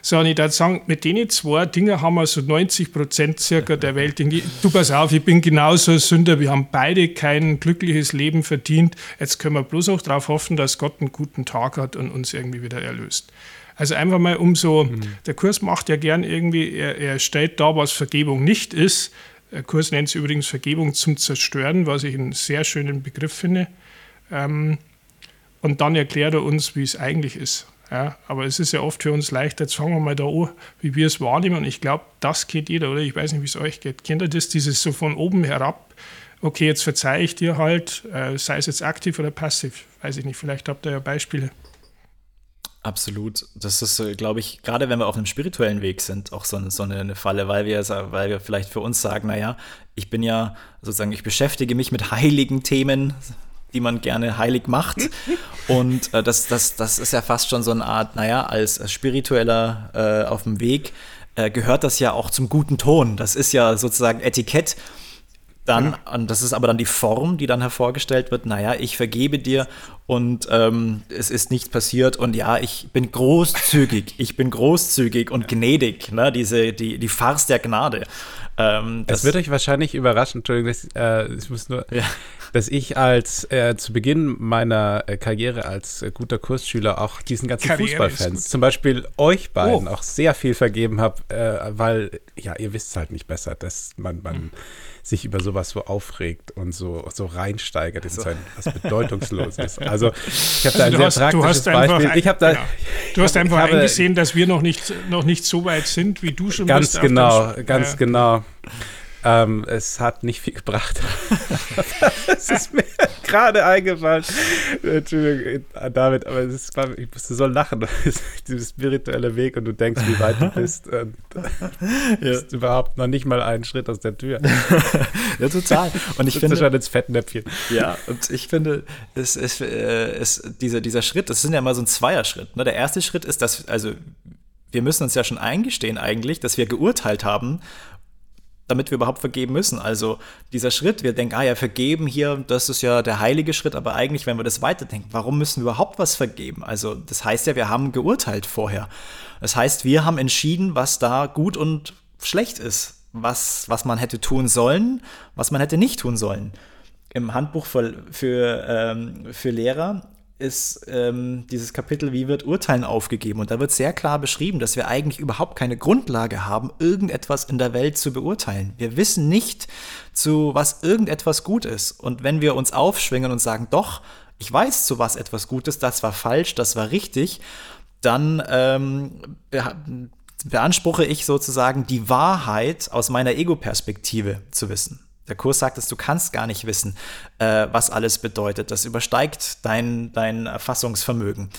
sondern ich würde sagen, mit denen zwei Dingen haben wir so 90 Prozent circa der Welt. Du pass auf, ich bin genauso ein Sünder, wir haben beide kein glückliches Leben verdient. Jetzt können wir bloß auch darauf hoffen, dass Gott einen guten Tag hat und uns irgendwie wieder erlöst. Also einfach mal um so, mhm. der Kurs macht ja gern irgendwie, er, er stellt da, was Vergebung nicht ist. Der Kurs nennt es übrigens Vergebung zum Zerstören, was ich einen sehr schönen Begriff finde. Ähm, und dann erklärt er uns, wie es eigentlich ist. Ja, aber es ist ja oft für uns leichter, jetzt fangen wir mal da an, wie wir es wahrnehmen. Und ich glaube, das geht jeder, oder? Ich weiß nicht, wie es euch geht. Kennt ihr das, dieses so von oben herab? Okay, jetzt verzeihe ich dir halt, äh, sei es jetzt aktiv oder passiv. Weiß ich nicht, vielleicht habt ihr ja Beispiele. Absolut. Das ist, äh, glaube ich, gerade wenn wir auf einem spirituellen Weg sind, auch so eine, so eine Falle, weil wir, weil wir vielleicht für uns sagen, naja, ich bin ja sozusagen, ich beschäftige mich mit heiligen Themen, die man gerne heilig macht. Und äh, das, das, das ist ja fast schon so eine Art, naja, als, als Spiritueller äh, auf dem Weg äh, gehört das ja auch zum guten Ton. Das ist ja sozusagen Etikett dann, ja. und das ist aber dann die Form, die dann hervorgestellt wird, naja, ich vergebe dir und ähm, es ist nichts passiert und ja, ich bin großzügig, ich bin großzügig und gnädig, ne? diese, die, die Farce der Gnade. Ähm, das, das, wird euch wahrscheinlich überraschen, Entschuldigung, das, äh, ich muss nur, ja. dass ich als äh, zu Beginn meiner äh, Karriere als äh, guter Kursschüler auch diesen ganzen Fußballfans, zum Beispiel euch beiden, oh. auch sehr viel vergeben habe, äh, weil, ja, ihr wisst es halt nicht besser, dass man, man mhm sich über sowas so aufregt und so, so reinsteigert in so etwas Bedeutungsloses. Also ich habe da ein sehr hast, praktisches Beispiel. Ein, ich da, genau. Du hast einfach habe, eingesehen, dass wir noch nicht, noch nicht so weit sind, wie du schon ganz bist. Genau, ganz äh, genau. Ähm, es hat nicht viel gebracht. Es ist mir gerade eingefallen. Entschuldigung, David, aber es war, ich musste so lachen. Dieser spirituelle Weg und du denkst, wie weit du bist. Und ja. bist überhaupt noch nicht mal einen Schritt aus der Tür. ja, total. Und ich finde schon ins Fettnäpfchen. Ja, und ich finde, es, es, äh, es, dieser, dieser Schritt, das sind ja immer so ein Zweierschritt. Ne? Der erste Schritt ist, dass, also wir müssen uns ja schon eingestehen eigentlich, dass wir geurteilt haben damit wir überhaupt vergeben müssen. Also dieser Schritt, wir denken, ah ja, vergeben hier, das ist ja der heilige Schritt, aber eigentlich, wenn wir das weiterdenken, warum müssen wir überhaupt was vergeben? Also das heißt ja, wir haben geurteilt vorher. Das heißt, wir haben entschieden, was da gut und schlecht ist, was, was man hätte tun sollen, was man hätte nicht tun sollen. Im Handbuch für, für, ähm, für Lehrer ist ähm, dieses Kapitel, wie wird Urteilen aufgegeben? Und da wird sehr klar beschrieben, dass wir eigentlich überhaupt keine Grundlage haben, irgendetwas in der Welt zu beurteilen. Wir wissen nicht, zu was irgendetwas gut ist. Und wenn wir uns aufschwingen und sagen, doch, ich weiß, zu was etwas gut ist, das war falsch, das war richtig, dann ähm, beanspruche ich sozusagen die Wahrheit aus meiner Ego-Perspektive zu wissen. Der Kurs sagt es, du kannst gar nicht wissen, äh, was alles bedeutet. Das übersteigt dein, dein Erfassungsvermögen.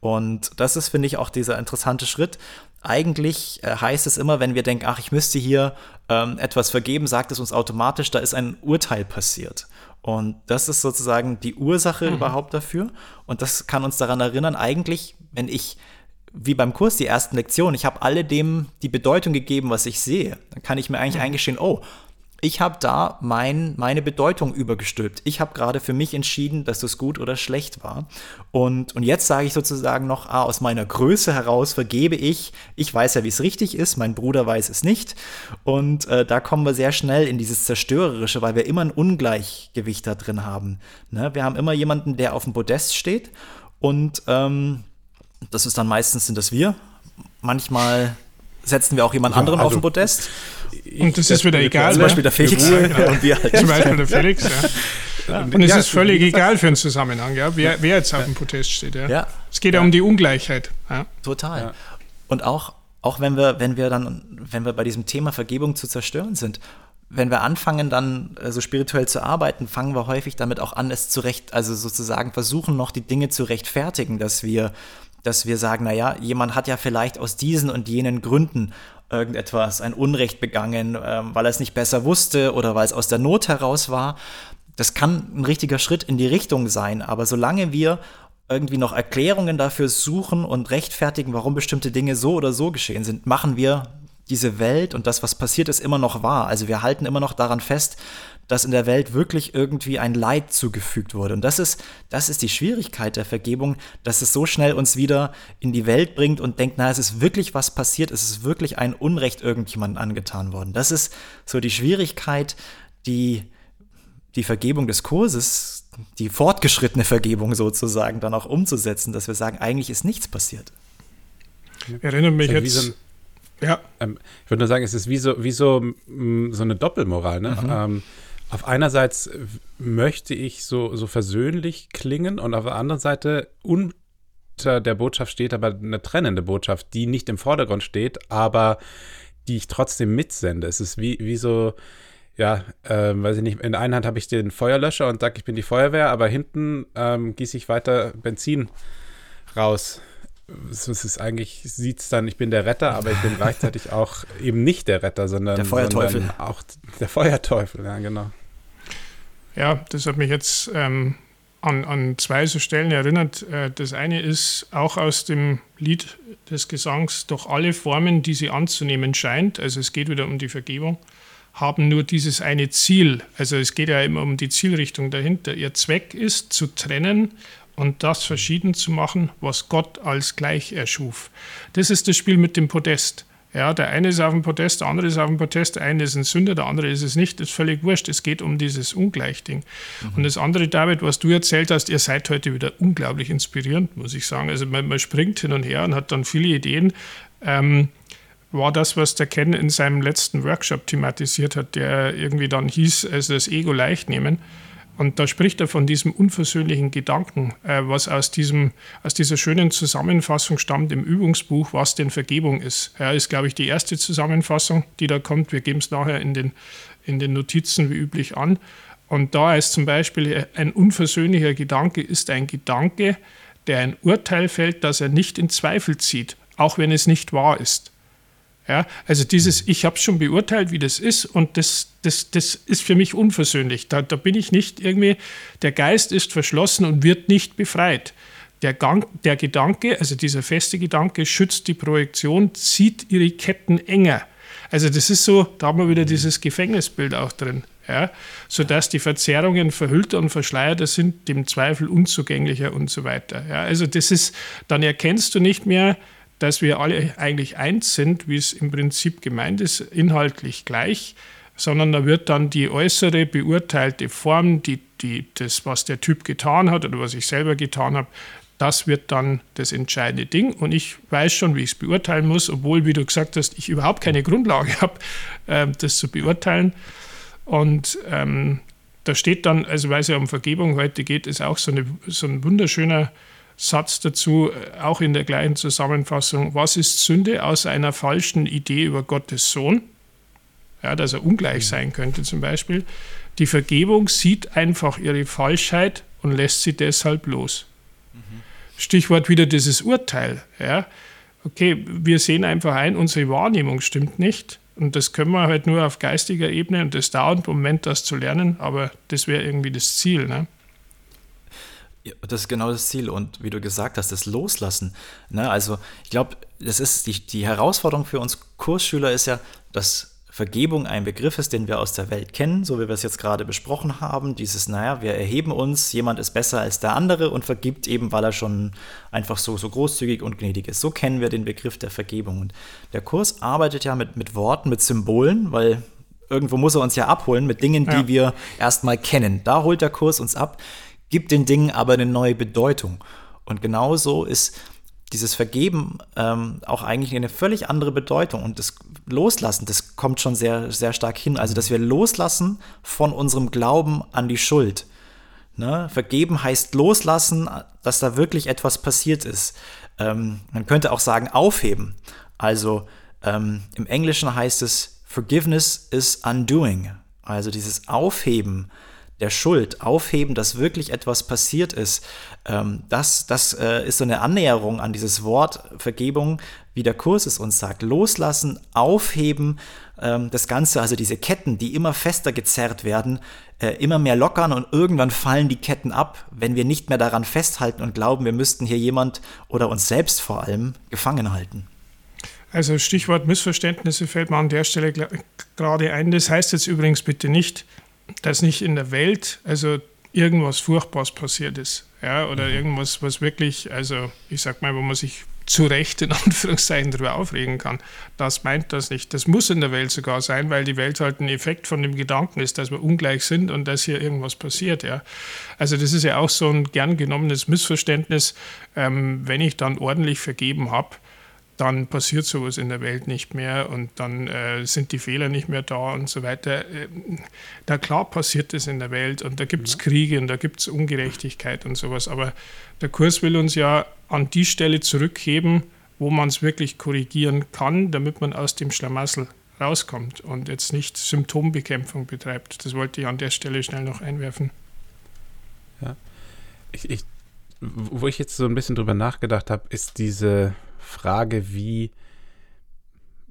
Und das ist, finde ich, auch dieser interessante Schritt. Eigentlich äh, heißt es immer, wenn wir denken, ach, ich müsste hier ähm, etwas vergeben, sagt es uns automatisch, da ist ein Urteil passiert. Und das ist sozusagen die Ursache mhm. überhaupt dafür. Und das kann uns daran erinnern, eigentlich, wenn ich wie beim Kurs die ersten Lektionen, ich habe alle dem die Bedeutung gegeben, was ich sehe. Dann kann ich mir eigentlich mhm. eingestehen, oh, ich habe da mein, meine Bedeutung übergestülpt. Ich habe gerade für mich entschieden, dass das gut oder schlecht war. Und, und jetzt sage ich sozusagen noch, ah, aus meiner Größe heraus vergebe ich. Ich weiß ja, wie es richtig ist, mein Bruder weiß es nicht. Und äh, da kommen wir sehr schnell in dieses Zerstörerische, weil wir immer ein Ungleichgewicht da drin haben. Ne? Wir haben immer jemanden, der auf dem Podest steht. Und ähm, das ist dann meistens sind das wir. Manchmal setzen wir auch jemand ja, anderen also, auf den Podest. Und das ist wieder egal. Zum Beispiel der Felix. Ja, genau. und wir halt. Zum Beispiel der Felix, ja. Und es ist völlig egal für einen Zusammenhang, ja, wer, wer jetzt auf dem Podest steht. Ja. Es geht ja, um die Ungleichheit. Total. Und auch, auch wenn wir, wenn wir dann, wenn wir bei diesem Thema Vergebung zu zerstören sind, wenn wir anfangen, dann äh, so spirituell zu arbeiten, fangen wir häufig damit auch an, es zurecht, also sozusagen versuchen noch die Dinge zu rechtfertigen, dass wir dass wir sagen, naja, jemand hat ja vielleicht aus diesen und jenen Gründen irgendetwas, ein Unrecht begangen, ähm, weil er es nicht besser wusste oder weil es aus der Not heraus war. Das kann ein richtiger Schritt in die Richtung sein, aber solange wir irgendwie noch Erklärungen dafür suchen und rechtfertigen, warum bestimmte Dinge so oder so geschehen sind, machen wir diese Welt und das, was passiert ist, immer noch wahr. Also wir halten immer noch daran fest, dass in der Welt wirklich irgendwie ein Leid zugefügt wurde. Und das ist, das ist die Schwierigkeit der Vergebung, dass es so schnell uns wieder in die Welt bringt und denkt, na, es ist wirklich was passiert, es ist wirklich ein Unrecht irgendjemandem angetan worden. Das ist so die Schwierigkeit, die die Vergebung des Kurses, die fortgeschrittene Vergebung sozusagen dann auch umzusetzen, dass wir sagen, eigentlich ist nichts passiert. Erinnert mich jetzt. So ein, ja. Ähm, ich würde nur sagen, es ist wie so, wie so, mm, so eine Doppelmoral. Ne? Mhm. Ähm, auf einerseits möchte ich so, so versöhnlich klingen und auf der anderen Seite unter der Botschaft steht aber eine trennende Botschaft, die nicht im Vordergrund steht, aber die ich trotzdem mitsende. Es ist wie, wie so, ja, ähm, weiß ich nicht, in der einen Hand habe ich den Feuerlöscher und sage, ich bin die Feuerwehr, aber hinten ähm, gieße ich weiter Benzin raus. Es ist eigentlich, sieht es dann, ich bin der Retter, aber ich bin gleichzeitig auch eben nicht der Retter, sondern, der Feuerteufel. Sondern auch der Feuerteufel, ja, genau. Ja, das hat mich jetzt ähm, an, an zwei so Stellen erinnert. Äh, das eine ist auch aus dem Lied des Gesangs, doch alle Formen, die sie anzunehmen scheint, also es geht wieder um die Vergebung, haben nur dieses eine Ziel. Also es geht ja immer um die Zielrichtung dahinter. Ihr Zweck ist zu trennen und das verschieden zu machen, was Gott als gleich erschuf. Das ist das Spiel mit dem Podest. Ja, der eine ist auf dem Podest, der andere ist auf dem Podest, der eine ist ein Sünder, der andere ist es nicht. Das ist völlig wurscht. Es geht um dieses Ungleichding. Mhm. Und das andere, David, was du erzählt hast, ihr seid heute wieder unglaublich inspirierend, muss ich sagen. Also man, man springt hin und her und hat dann viele Ideen. Ähm, war das, was der Ken in seinem letzten Workshop thematisiert hat, der irgendwie dann hieß, also das Ego leicht nehmen. Und da spricht er von diesem unversöhnlichen Gedanken, äh, was aus, diesem, aus dieser schönen Zusammenfassung stammt im Übungsbuch, was denn Vergebung ist. Ja, ist, glaube ich, die erste Zusammenfassung, die da kommt. Wir geben es nachher in den, in den Notizen wie üblich an. Und da ist zum Beispiel ein unversöhnlicher Gedanke ist ein Gedanke, der ein Urteil fällt, das er nicht in Zweifel zieht, auch wenn es nicht wahr ist. Ja, also dieses, ich habe schon beurteilt, wie das ist und das, das, das ist für mich unversöhnlich. Da, da bin ich nicht irgendwie, der Geist ist verschlossen und wird nicht befreit. Der, Gang, der Gedanke, also dieser feste Gedanke, schützt die Projektion, zieht ihre Ketten enger. Also das ist so, da haben wir wieder dieses Gefängnisbild auch drin. Ja, sodass die Verzerrungen verhüllter und verschleierter sind, dem Zweifel unzugänglicher und so weiter. Ja, also das ist, dann erkennst du nicht mehr, dass wir alle eigentlich eins sind, wie es im Prinzip gemeint ist, inhaltlich gleich, sondern da wird dann die äußere beurteilte Form, die, die, das, was der Typ getan hat oder was ich selber getan habe, das wird dann das entscheidende Ding. Und ich weiß schon, wie ich es beurteilen muss, obwohl, wie du gesagt hast, ich überhaupt keine Grundlage habe, äh, das zu beurteilen. Und ähm, da steht dann, also weil es ja um Vergebung heute geht, ist auch so, eine, so ein wunderschöner Satz dazu, äh, auch in der gleichen Zusammenfassung, was ist Sünde aus einer falschen Idee über Gottes Sohn? Ja, dass er ungleich sein könnte zum Beispiel. Die Vergebung sieht einfach ihre Falschheit und lässt sie deshalb los. Mhm. Stichwort wieder dieses Urteil. Ja. Okay, wir sehen einfach ein, unsere Wahrnehmung stimmt nicht. Und das können wir halt nur auf geistiger Ebene und das dauert im Moment, das zu lernen, aber das wäre irgendwie das Ziel. Ne? Das ist genau das Ziel. Und wie du gesagt hast, das Loslassen. Ne? Also ich glaube, das ist die, die Herausforderung für uns Kursschüler ist ja, dass Vergebung ein Begriff ist, den wir aus der Welt kennen, so wie wir es jetzt gerade besprochen haben. Dieses, naja, wir erheben uns, jemand ist besser als der andere und vergibt eben, weil er schon einfach so, so großzügig und gnädig ist. So kennen wir den Begriff der Vergebung. Und der Kurs arbeitet ja mit, mit Worten, mit Symbolen, weil irgendwo muss er uns ja abholen mit Dingen, ja. die wir erstmal kennen. Da holt der Kurs uns ab gibt den Dingen aber eine neue Bedeutung. Und genauso ist dieses Vergeben ähm, auch eigentlich eine völlig andere Bedeutung. Und das Loslassen, das kommt schon sehr, sehr stark hin. Also, dass wir loslassen von unserem Glauben an die Schuld. Ne? Vergeben heißt loslassen, dass da wirklich etwas passiert ist. Ähm, man könnte auch sagen, aufheben. Also ähm, im Englischen heißt es, Forgiveness is undoing. Also dieses Aufheben der Schuld aufheben, dass wirklich etwas passiert ist, ähm, das, das äh, ist so eine Annäherung an dieses Wort Vergebung, wie der Kurs es uns sagt. Loslassen, aufheben, ähm, das Ganze, also diese Ketten, die immer fester gezerrt werden, äh, immer mehr lockern und irgendwann fallen die Ketten ab, wenn wir nicht mehr daran festhalten und glauben, wir müssten hier jemand oder uns selbst vor allem gefangen halten. Also Stichwort Missverständnisse fällt mir an der Stelle gerade ein. Das heißt jetzt übrigens bitte nicht, dass nicht in der Welt also irgendwas Furchtbares passiert ist. Ja, oder mhm. irgendwas, was wirklich, also ich sag mal, wo man sich zu Recht in Anführungszeichen darüber aufregen kann. Das meint das nicht. Das muss in der Welt sogar sein, weil die Welt halt ein Effekt von dem Gedanken ist, dass wir ungleich sind und dass hier irgendwas passiert. Ja. Also das ist ja auch so ein gern genommenes Missverständnis, ähm, wenn ich dann ordentlich vergeben habe, dann passiert sowas in der Welt nicht mehr und dann äh, sind die Fehler nicht mehr da und so weiter. Äh, da klar passiert es in der Welt und da gibt es ja. Kriege und da gibt es Ungerechtigkeit und sowas. Aber der Kurs will uns ja an die Stelle zurückheben, wo man es wirklich korrigieren kann, damit man aus dem Schlamassel rauskommt und jetzt nicht Symptombekämpfung betreibt. Das wollte ich an der Stelle schnell noch einwerfen. Ja. Ich, ich, wo ich jetzt so ein bisschen drüber nachgedacht habe, ist diese Frage, wie,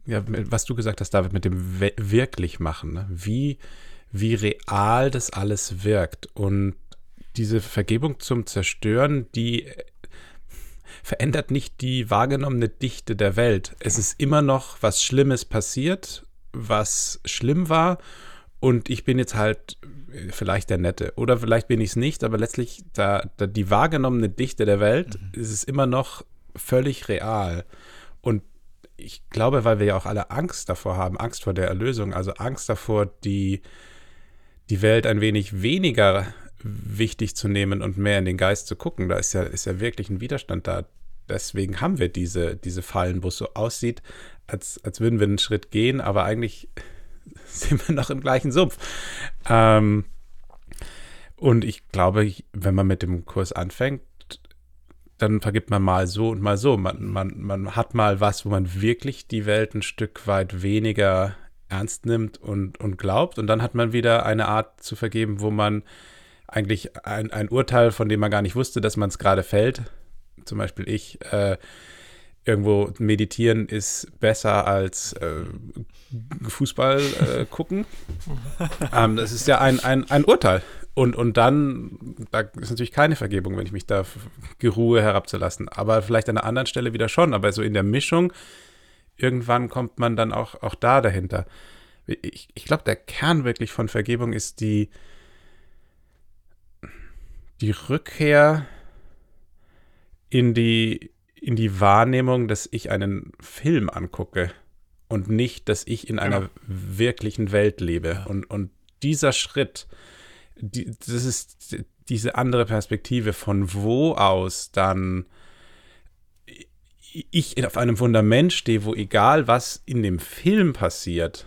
ja, was du gesagt hast, David, mit dem wirklich machen, ne? wie, wie real das alles wirkt. Und diese Vergebung zum Zerstören, die verändert nicht die wahrgenommene Dichte der Welt. Es ist immer noch was Schlimmes passiert, was schlimm war. Und ich bin jetzt halt vielleicht der Nette. Oder vielleicht bin ich es nicht, aber letztlich da, da die wahrgenommene Dichte der Welt mhm. ist es immer noch völlig real. Und ich glaube, weil wir ja auch alle Angst davor haben, Angst vor der Erlösung, also Angst davor, die, die Welt ein wenig weniger wichtig zu nehmen und mehr in den Geist zu gucken. Da ist ja, ist ja wirklich ein Widerstand da. Deswegen haben wir diese, diese Fallen, wo es so aussieht, als, als würden wir einen Schritt gehen, aber eigentlich sind wir noch im gleichen Sumpf. Ähm, und ich glaube, wenn man mit dem Kurs anfängt, dann vergibt man mal so und mal so. Man, man, man hat mal was, wo man wirklich die Welt ein Stück weit weniger ernst nimmt und, und glaubt. Und dann hat man wieder eine Art zu vergeben, wo man eigentlich ein, ein Urteil, von dem man gar nicht wusste, dass man es gerade fällt. Zum Beispiel ich, äh, irgendwo meditieren ist besser als äh, Fußball äh, gucken. ähm, das ist ja ein, ein, ein Urteil. Und, und dann, da ist natürlich keine Vergebung, wenn ich mich da geruhe herabzulassen. Aber vielleicht an einer anderen Stelle wieder schon. Aber so in der Mischung, irgendwann kommt man dann auch, auch da dahinter. Ich, ich glaube, der Kern wirklich von Vergebung ist die, die Rückkehr in die, in die Wahrnehmung, dass ich einen Film angucke und nicht, dass ich in einer ja. wirklichen Welt lebe. Und, und dieser Schritt, die, das ist diese andere Perspektive, von wo aus dann ich auf einem Fundament stehe, wo egal was in dem Film passiert,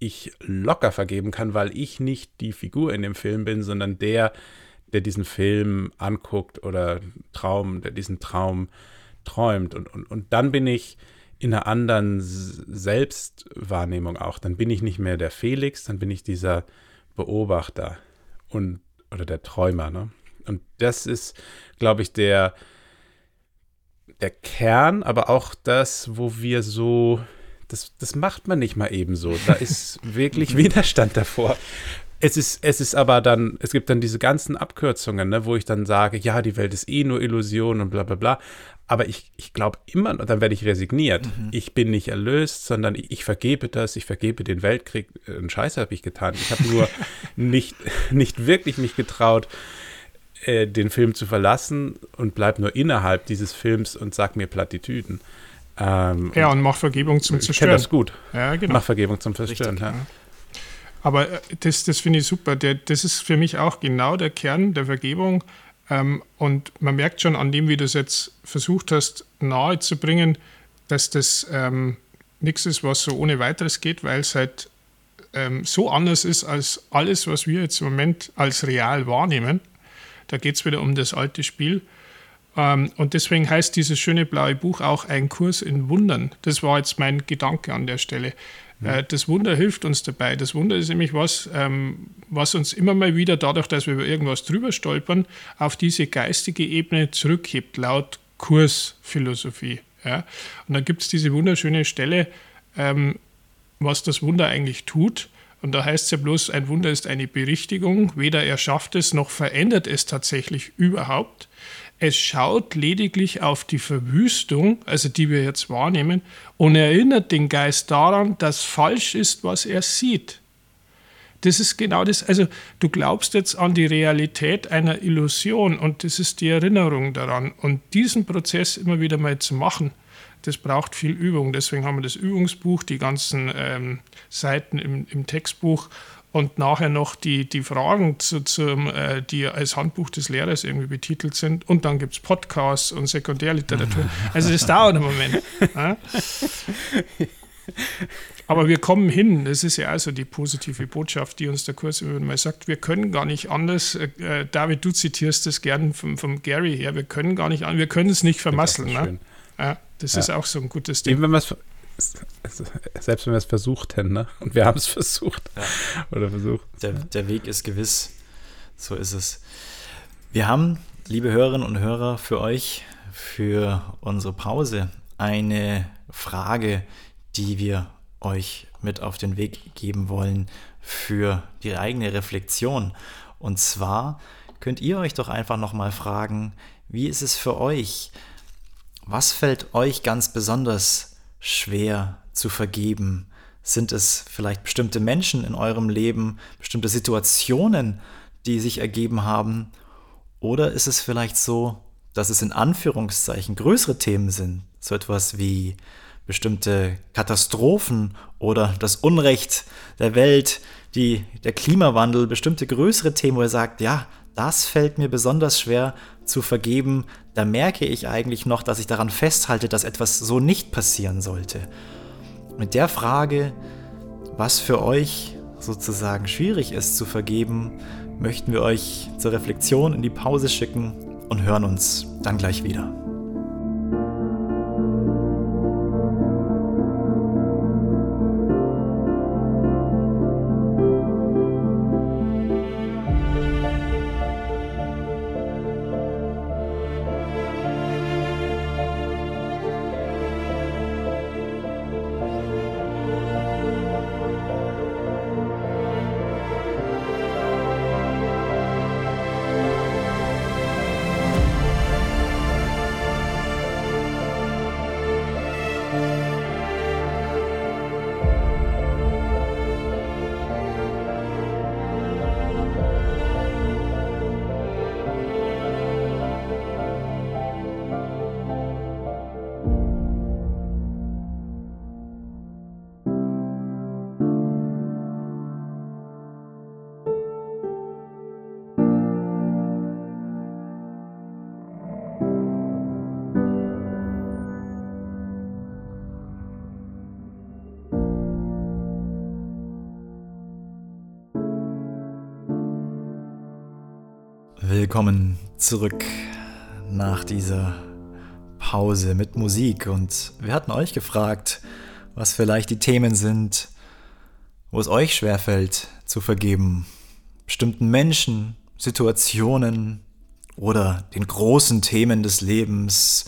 ich locker vergeben kann, weil ich nicht die Figur in dem Film bin, sondern der, der diesen Film anguckt oder Traum, der diesen Traum träumt. Und, und, und dann bin ich in einer anderen Selbstwahrnehmung auch. Dann bin ich nicht mehr der Felix, dann bin ich dieser Beobachter und oder der Träumer. Ne? Und das ist, glaube ich, der, der Kern, aber auch das, wo wir so, das, das macht man nicht mal ebenso. Da ist wirklich Widerstand davor. Es ist, es ist aber dann, es gibt dann diese ganzen Abkürzungen, ne, wo ich dann sage, ja, die Welt ist eh nur Illusion und bla bla bla. Aber ich, ich glaube immer, dann werde ich resigniert. Mhm. Ich bin nicht erlöst, sondern ich, ich, vergebe das, ich vergebe den Weltkrieg. Einen Scheiß habe ich getan. Ich habe nur nicht, nicht wirklich mich getraut, äh, den Film zu verlassen und bleib nur innerhalb dieses Films und sag mir Plattitüden. Ähm, ja, und, und mach Vergebung zum Zerstören. Ich das gut. Ja, genau. Mach Vergebung zum Zerstören, Richtig, ja. Aber äh, das, das finde ich super. Der, das ist für mich auch genau der Kern der Vergebung ähm, und man merkt schon an dem, wie du es jetzt versucht hast, nahezubringen, dass das ähm, nichts ist, was so ohne weiteres geht, weil es halt ähm, so anders ist als alles, was wir jetzt im Moment als real wahrnehmen. Da geht es wieder um das alte Spiel. Ähm, und deswegen heißt dieses schöne blaue Buch auch ein Kurs in Wundern. Das war jetzt mein Gedanke an der Stelle. Äh, das Wunder hilft uns dabei. Das Wunder ist nämlich was, ähm, was uns immer mal wieder dadurch, dass wir über irgendwas drüber stolpern, auf diese geistige Ebene zurückhebt, laut Kursphilosophie. Und dann gibt es diese wunderschöne Stelle, ähm, was das Wunder eigentlich tut. Und da heißt es ja bloß, ein Wunder ist eine Berichtigung, weder erschafft es noch verändert es tatsächlich überhaupt. Es schaut lediglich auf die Verwüstung, also die wir jetzt wahrnehmen, und erinnert den Geist daran, dass falsch ist, was er sieht. Das ist genau das. Also du glaubst jetzt an die Realität einer Illusion und das ist die Erinnerung daran. Und diesen Prozess immer wieder mal zu machen, das braucht viel Übung. Deswegen haben wir das Übungsbuch, die ganzen ähm, Seiten im, im Textbuch und nachher noch die, die Fragen, zu, zum, äh, die als Handbuch des Lehrers irgendwie betitelt sind. Und dann gibt es Podcasts und Sekundärliteratur. Also das dauert einen Moment. Ja? Aber wir kommen hin, das ist ja also die positive Botschaft, die uns der Kurs immer mal sagt, wir können gar nicht anders, äh, David, du zitierst das gern vom, vom Gary her, wir können gar nicht, wir können es nicht vermasseln. Ne? Ja, das ja. ist auch so ein gutes Ding. Eben wenn selbst wenn wir es versucht hätten, ne? Und wir haben es versucht. Ja. Oder versucht. Der, der Weg ist gewiss. So ist es. Wir haben, liebe Hörerinnen und Hörer, für euch, für unsere Pause eine Frage, die wir euch mit auf den Weg geben wollen für die eigene Reflexion. Und zwar könnt ihr euch doch einfach nochmal fragen, wie ist es für euch? Was fällt euch ganz besonders schwer zu vergeben? Sind es vielleicht bestimmte Menschen in eurem Leben, bestimmte Situationen, die sich ergeben haben? Oder ist es vielleicht so, dass es in Anführungszeichen größere Themen sind? So etwas wie bestimmte Katastrophen oder das Unrecht der Welt, die, der Klimawandel, bestimmte größere Themen, wo er sagt, ja, das fällt mir besonders schwer zu vergeben. Da merke ich eigentlich noch, dass ich daran festhalte, dass etwas so nicht passieren sollte. Mit der Frage, was für euch sozusagen schwierig ist zu vergeben, möchten wir euch zur Reflexion in die Pause schicken und hören uns dann gleich wieder. Willkommen zurück nach dieser Pause mit Musik und wir hatten euch gefragt, was vielleicht die Themen sind, wo es euch schwerfällt zu vergeben. Bestimmten Menschen, Situationen oder den großen Themen des Lebens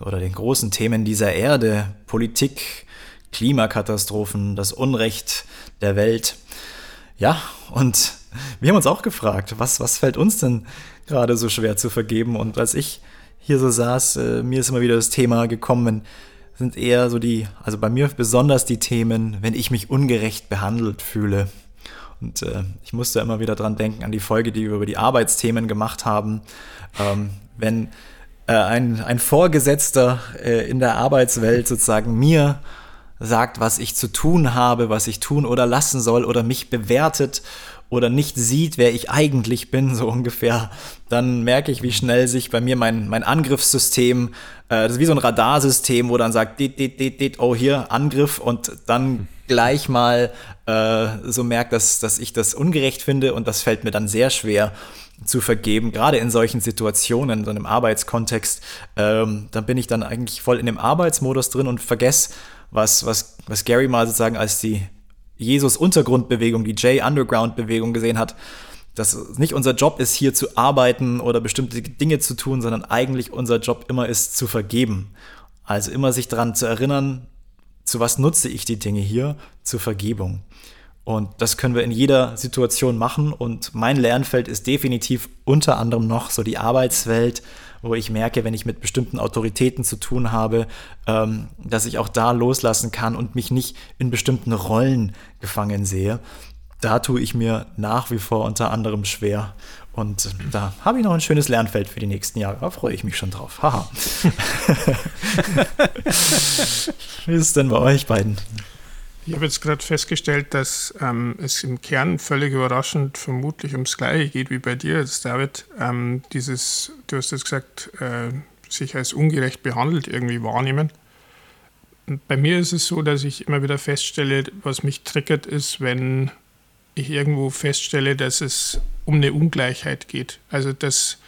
oder den großen Themen dieser Erde, Politik, Klimakatastrophen, das Unrecht der Welt. Ja, und wir haben uns auch gefragt, was, was fällt uns denn gerade so schwer zu vergeben? Und als ich hier so saß, äh, mir ist immer wieder das Thema gekommen, sind eher so die, also bei mir besonders die Themen, wenn ich mich ungerecht behandelt fühle. Und äh, ich musste immer wieder dran denken, an die Folge, die wir über die Arbeitsthemen gemacht haben. Ähm, wenn äh, ein, ein Vorgesetzter äh, in der Arbeitswelt sozusagen mir sagt, was ich zu tun habe, was ich tun oder lassen soll oder mich bewertet oder nicht sieht, wer ich eigentlich bin, so ungefähr, dann merke ich, wie schnell sich bei mir mein, mein Angriffssystem, äh, das ist wie so ein Radarsystem, wo dann sagt, dit, dit, dit, dit, oh hier, Angriff und dann gleich mal äh, so merkt, dass, dass ich das ungerecht finde und das fällt mir dann sehr schwer zu vergeben, gerade in solchen Situationen, so einem Arbeitskontext, ähm, da bin ich dann eigentlich voll in dem Arbeitsmodus drin und vergesse, was, was, was Gary mal sozusagen als die Jesus-Untergrundbewegung, die J-Underground-Bewegung gesehen hat, dass nicht unser Job ist, hier zu arbeiten oder bestimmte Dinge zu tun, sondern eigentlich unser Job immer ist, zu vergeben. Also immer sich daran zu erinnern, zu was nutze ich die Dinge hier? Zur Vergebung. Und das können wir in jeder Situation machen. Und mein Lernfeld ist definitiv unter anderem noch so die Arbeitswelt, wo ich merke, wenn ich mit bestimmten Autoritäten zu tun habe, ähm, dass ich auch da loslassen kann und mich nicht in bestimmten Rollen gefangen sehe. Da tue ich mir nach wie vor unter anderem schwer. Und da habe ich noch ein schönes Lernfeld für die nächsten Jahre. Da freue ich mich schon drauf. Haha. Wie ist es denn bei euch beiden? Ich habe jetzt gerade festgestellt, dass ähm, es im Kern völlig überraschend vermutlich ums Gleiche geht wie bei dir jetzt, David. Ähm, dieses, du hast jetzt gesagt, äh, sich als ungerecht behandelt irgendwie wahrnehmen. Bei mir ist es so, dass ich immer wieder feststelle, was mich triggert, ist, wenn ich irgendwo feststelle, dass es um eine Ungleichheit geht. Also dass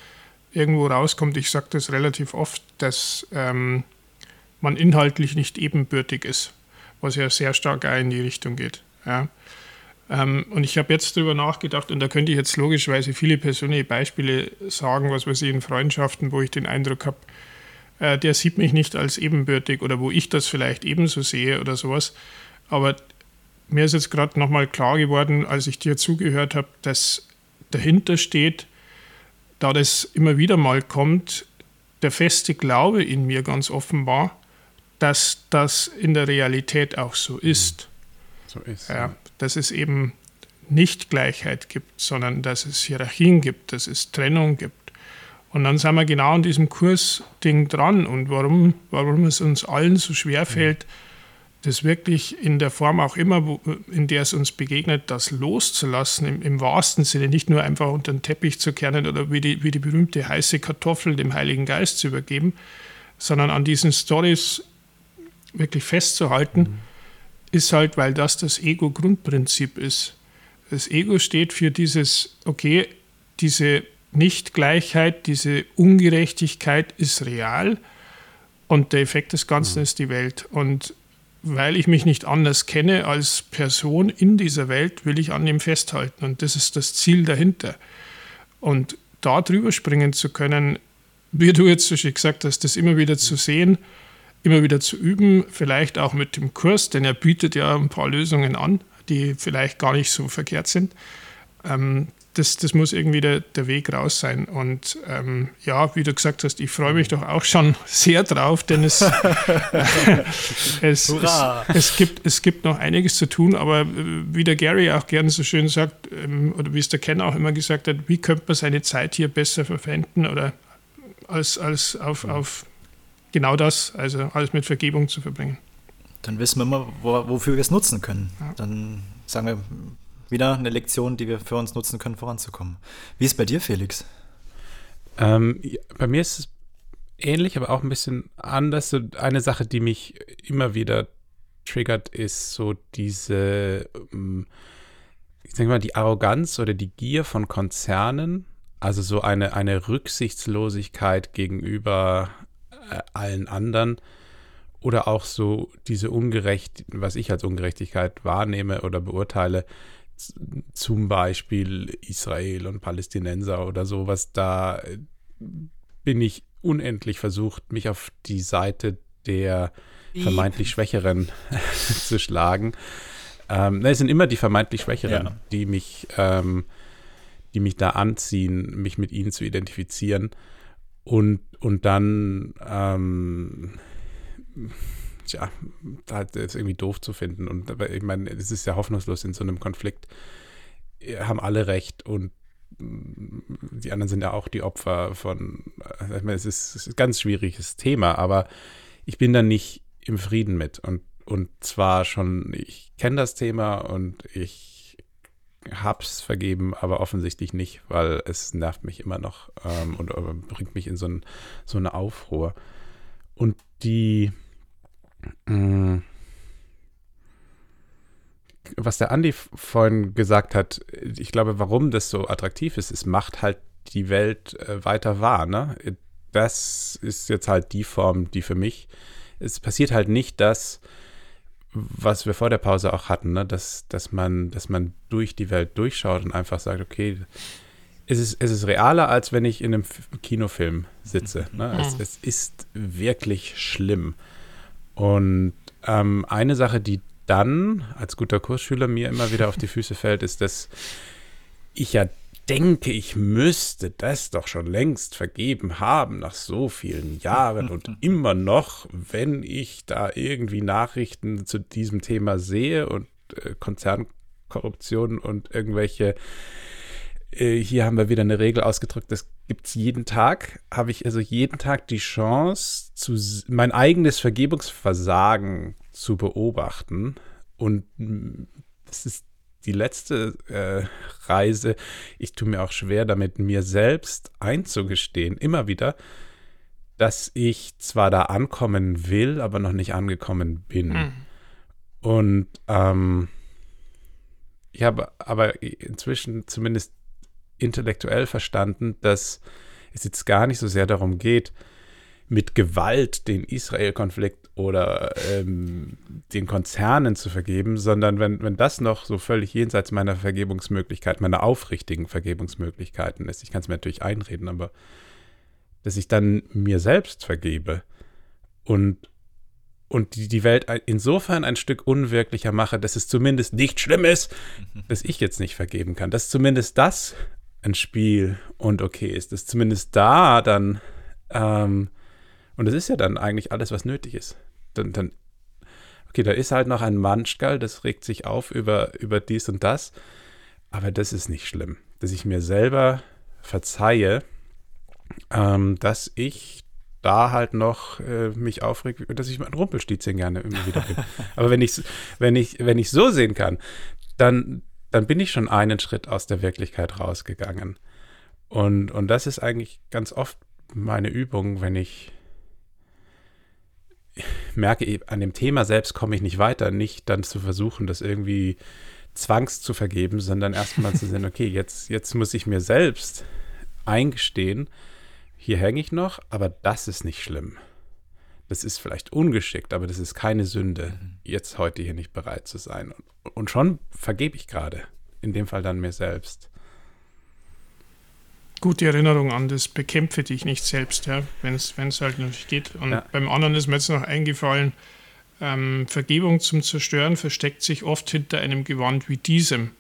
irgendwo rauskommt, ich sage das relativ oft, dass ähm, man inhaltlich nicht ebenbürtig ist, was ja sehr stark auch in die Richtung geht. Ja. Ähm, und ich habe jetzt darüber nachgedacht, und da könnte ich jetzt logischerweise viele persönliche Beispiele sagen, was weiß ich, in Freundschaften, wo ich den Eindruck habe, äh, der sieht mich nicht als ebenbürtig oder wo ich das vielleicht ebenso sehe oder sowas. Aber mir ist jetzt gerade nochmal klar geworden, als ich dir zugehört habe, dass dahinter steht, da das immer wieder mal kommt, der feste Glaube in mir ganz offenbar, dass das in der Realität auch so ist. So ist. Ja, dass es eben nicht Gleichheit gibt, sondern dass es Hierarchien gibt, dass es Trennung gibt. Und dann sind wir genau an diesem Kursding dran und warum, warum es uns allen so schwer fällt, mhm das wirklich in der Form auch immer, in der es uns begegnet, das loszulassen, im, im, wahrsten Sinne, nicht nur einfach unter den Teppich zu kehren oder wie die, wie die berühmte heiße Kartoffel dem Heiligen Geist zu übergeben, sondern an diesen Stories wirklich festzuhalten, mhm. ist halt, weil das das Ego-Grundprinzip ist. Das Ego steht für dieses, okay, diese Nichtgleichheit, diese Ungerechtigkeit ist real und der Effekt des Ganzen mhm. ist die Welt. Und weil ich mich nicht anders kenne als Person in dieser Welt, will ich an ihm festhalten. Und das ist das Ziel dahinter. Und da drüber springen zu können, wie du jetzt so schön gesagt hast, das immer wieder zu sehen, immer wieder zu üben, vielleicht auch mit dem Kurs, denn er bietet ja ein paar Lösungen an, die vielleicht gar nicht so verkehrt sind. Ähm, das, das muss irgendwie der, der Weg raus sein. Und ähm, ja, wie du gesagt hast, ich freue mich doch auch schon sehr drauf, denn es, es, es, es, gibt, es gibt noch einiges zu tun, aber äh, wie der Gary auch gerne so schön sagt, ähm, oder wie es der Ken auch immer gesagt hat, wie könnte man seine Zeit hier besser verwenden oder als, als auf, auf genau das, also alles mit Vergebung zu verbringen. Dann wissen wir immer, wo, wofür wir es nutzen können. Ja. Dann sagen wir, wieder eine Lektion, die wir für uns nutzen können, voranzukommen. Wie ist es bei dir, Felix? Ähm, ja, bei mir ist es ähnlich, aber auch ein bisschen anders. So eine Sache, die mich immer wieder triggert, ist so diese, ähm, ich sage mal, die Arroganz oder die Gier von Konzernen. Also so eine, eine Rücksichtslosigkeit gegenüber allen anderen. Oder auch so diese Ungerecht, was ich als Ungerechtigkeit wahrnehme oder beurteile, zum Beispiel Israel und Palästinenser oder sowas, da äh, bin ich unendlich versucht, mich auf die Seite der vermeintlich Schwächeren zu schlagen. Ähm, es sind immer die vermeintlich Schwächeren, ja. die mich, ähm, die mich da anziehen, mich mit ihnen zu identifizieren und, und dann ähm, tja, halt ist irgendwie doof zu finden. Und ich meine, es ist ja hoffnungslos in so einem Konflikt. Haben alle recht und mm, die anderen sind ja auch die Opfer von, ich meine, es ist, es ist ein ganz schwieriges Thema, aber ich bin da nicht im Frieden mit. Und, und zwar schon, ich kenne das Thema und ich hab's vergeben, aber offensichtlich nicht, weil es nervt mich immer noch ähm, und äh, bringt mich in so, ein, so eine Aufruhr. Und die, Mm. Was der Andi vorhin gesagt hat, ich glaube, warum das so attraktiv ist, es macht halt die Welt äh, weiter wahr. Ne? Das ist jetzt halt die Form, die für mich, es passiert halt nicht das, was wir vor der Pause auch hatten, ne? dass, dass, man, dass man durch die Welt durchschaut und einfach sagt, okay, es ist, es ist realer, als wenn ich in einem Kinofilm sitze. Ne? Es, es ist wirklich schlimm. Und ähm, eine Sache, die dann als guter Kursschüler mir immer wieder auf die Füße fällt, ist, dass ich ja denke, ich müsste das doch schon längst vergeben haben nach so vielen Jahren und immer noch, wenn ich da irgendwie Nachrichten zu diesem Thema sehe und äh, Konzernkorruption und irgendwelche äh, hier haben wir wieder eine Regel ausgedrückt, das gibt es jeden Tag, habe ich also jeden Tag die Chance, zu, mein eigenes Vergebungsversagen zu beobachten und das ist die letzte äh, Reise. Ich tue mir auch schwer damit, mir selbst einzugestehen, immer wieder, dass ich zwar da ankommen will, aber noch nicht angekommen bin. Mhm. Und ähm, ich habe aber inzwischen zumindest intellektuell verstanden, dass es jetzt gar nicht so sehr darum geht, mit Gewalt den Israel-Konflikt oder ähm, den Konzernen zu vergeben, sondern wenn, wenn das noch so völlig jenseits meiner Vergebungsmöglichkeit, meiner aufrichtigen Vergebungsmöglichkeiten ist, ich kann es mir natürlich einreden, aber dass ich dann mir selbst vergebe und, und die, die Welt insofern ein Stück unwirklicher mache, dass es zumindest nicht schlimm ist, mhm. dass ich jetzt nicht vergeben kann, dass zumindest das ein Spiel und okay ist, dass zumindest da dann ähm, und das ist ja dann eigentlich alles, was nötig ist. Dann, dann okay, da ist halt noch ein Manschgal, das regt sich auf über, über dies und das. Aber das ist nicht schlimm. Dass ich mir selber verzeihe, ähm, dass ich da halt noch äh, mich aufregt, dass ich mein Rumpelstilzchen gerne immer wieder bin. Aber wenn ich wenn ich wenn ich so sehen kann, dann dann bin ich schon einen Schritt aus der Wirklichkeit rausgegangen. Und und das ist eigentlich ganz oft meine Übung, wenn ich merke, an dem Thema selbst komme ich nicht weiter, nicht dann zu versuchen, das irgendwie zwangs zu vergeben, sondern erstmal zu sehen, okay, jetzt, jetzt muss ich mir selbst eingestehen, hier hänge ich noch, aber das ist nicht schlimm. Das ist vielleicht ungeschickt, aber das ist keine Sünde, mhm. jetzt heute hier nicht bereit zu sein. Und, und schon vergebe ich gerade, in dem Fall dann mir selbst gute Erinnerung an das Bekämpfe dich nicht selbst, ja, wenn es halt nicht geht. Und ja. beim anderen ist mir jetzt noch eingefallen, ähm, Vergebung zum Zerstören versteckt sich oft hinter einem Gewand wie diesem.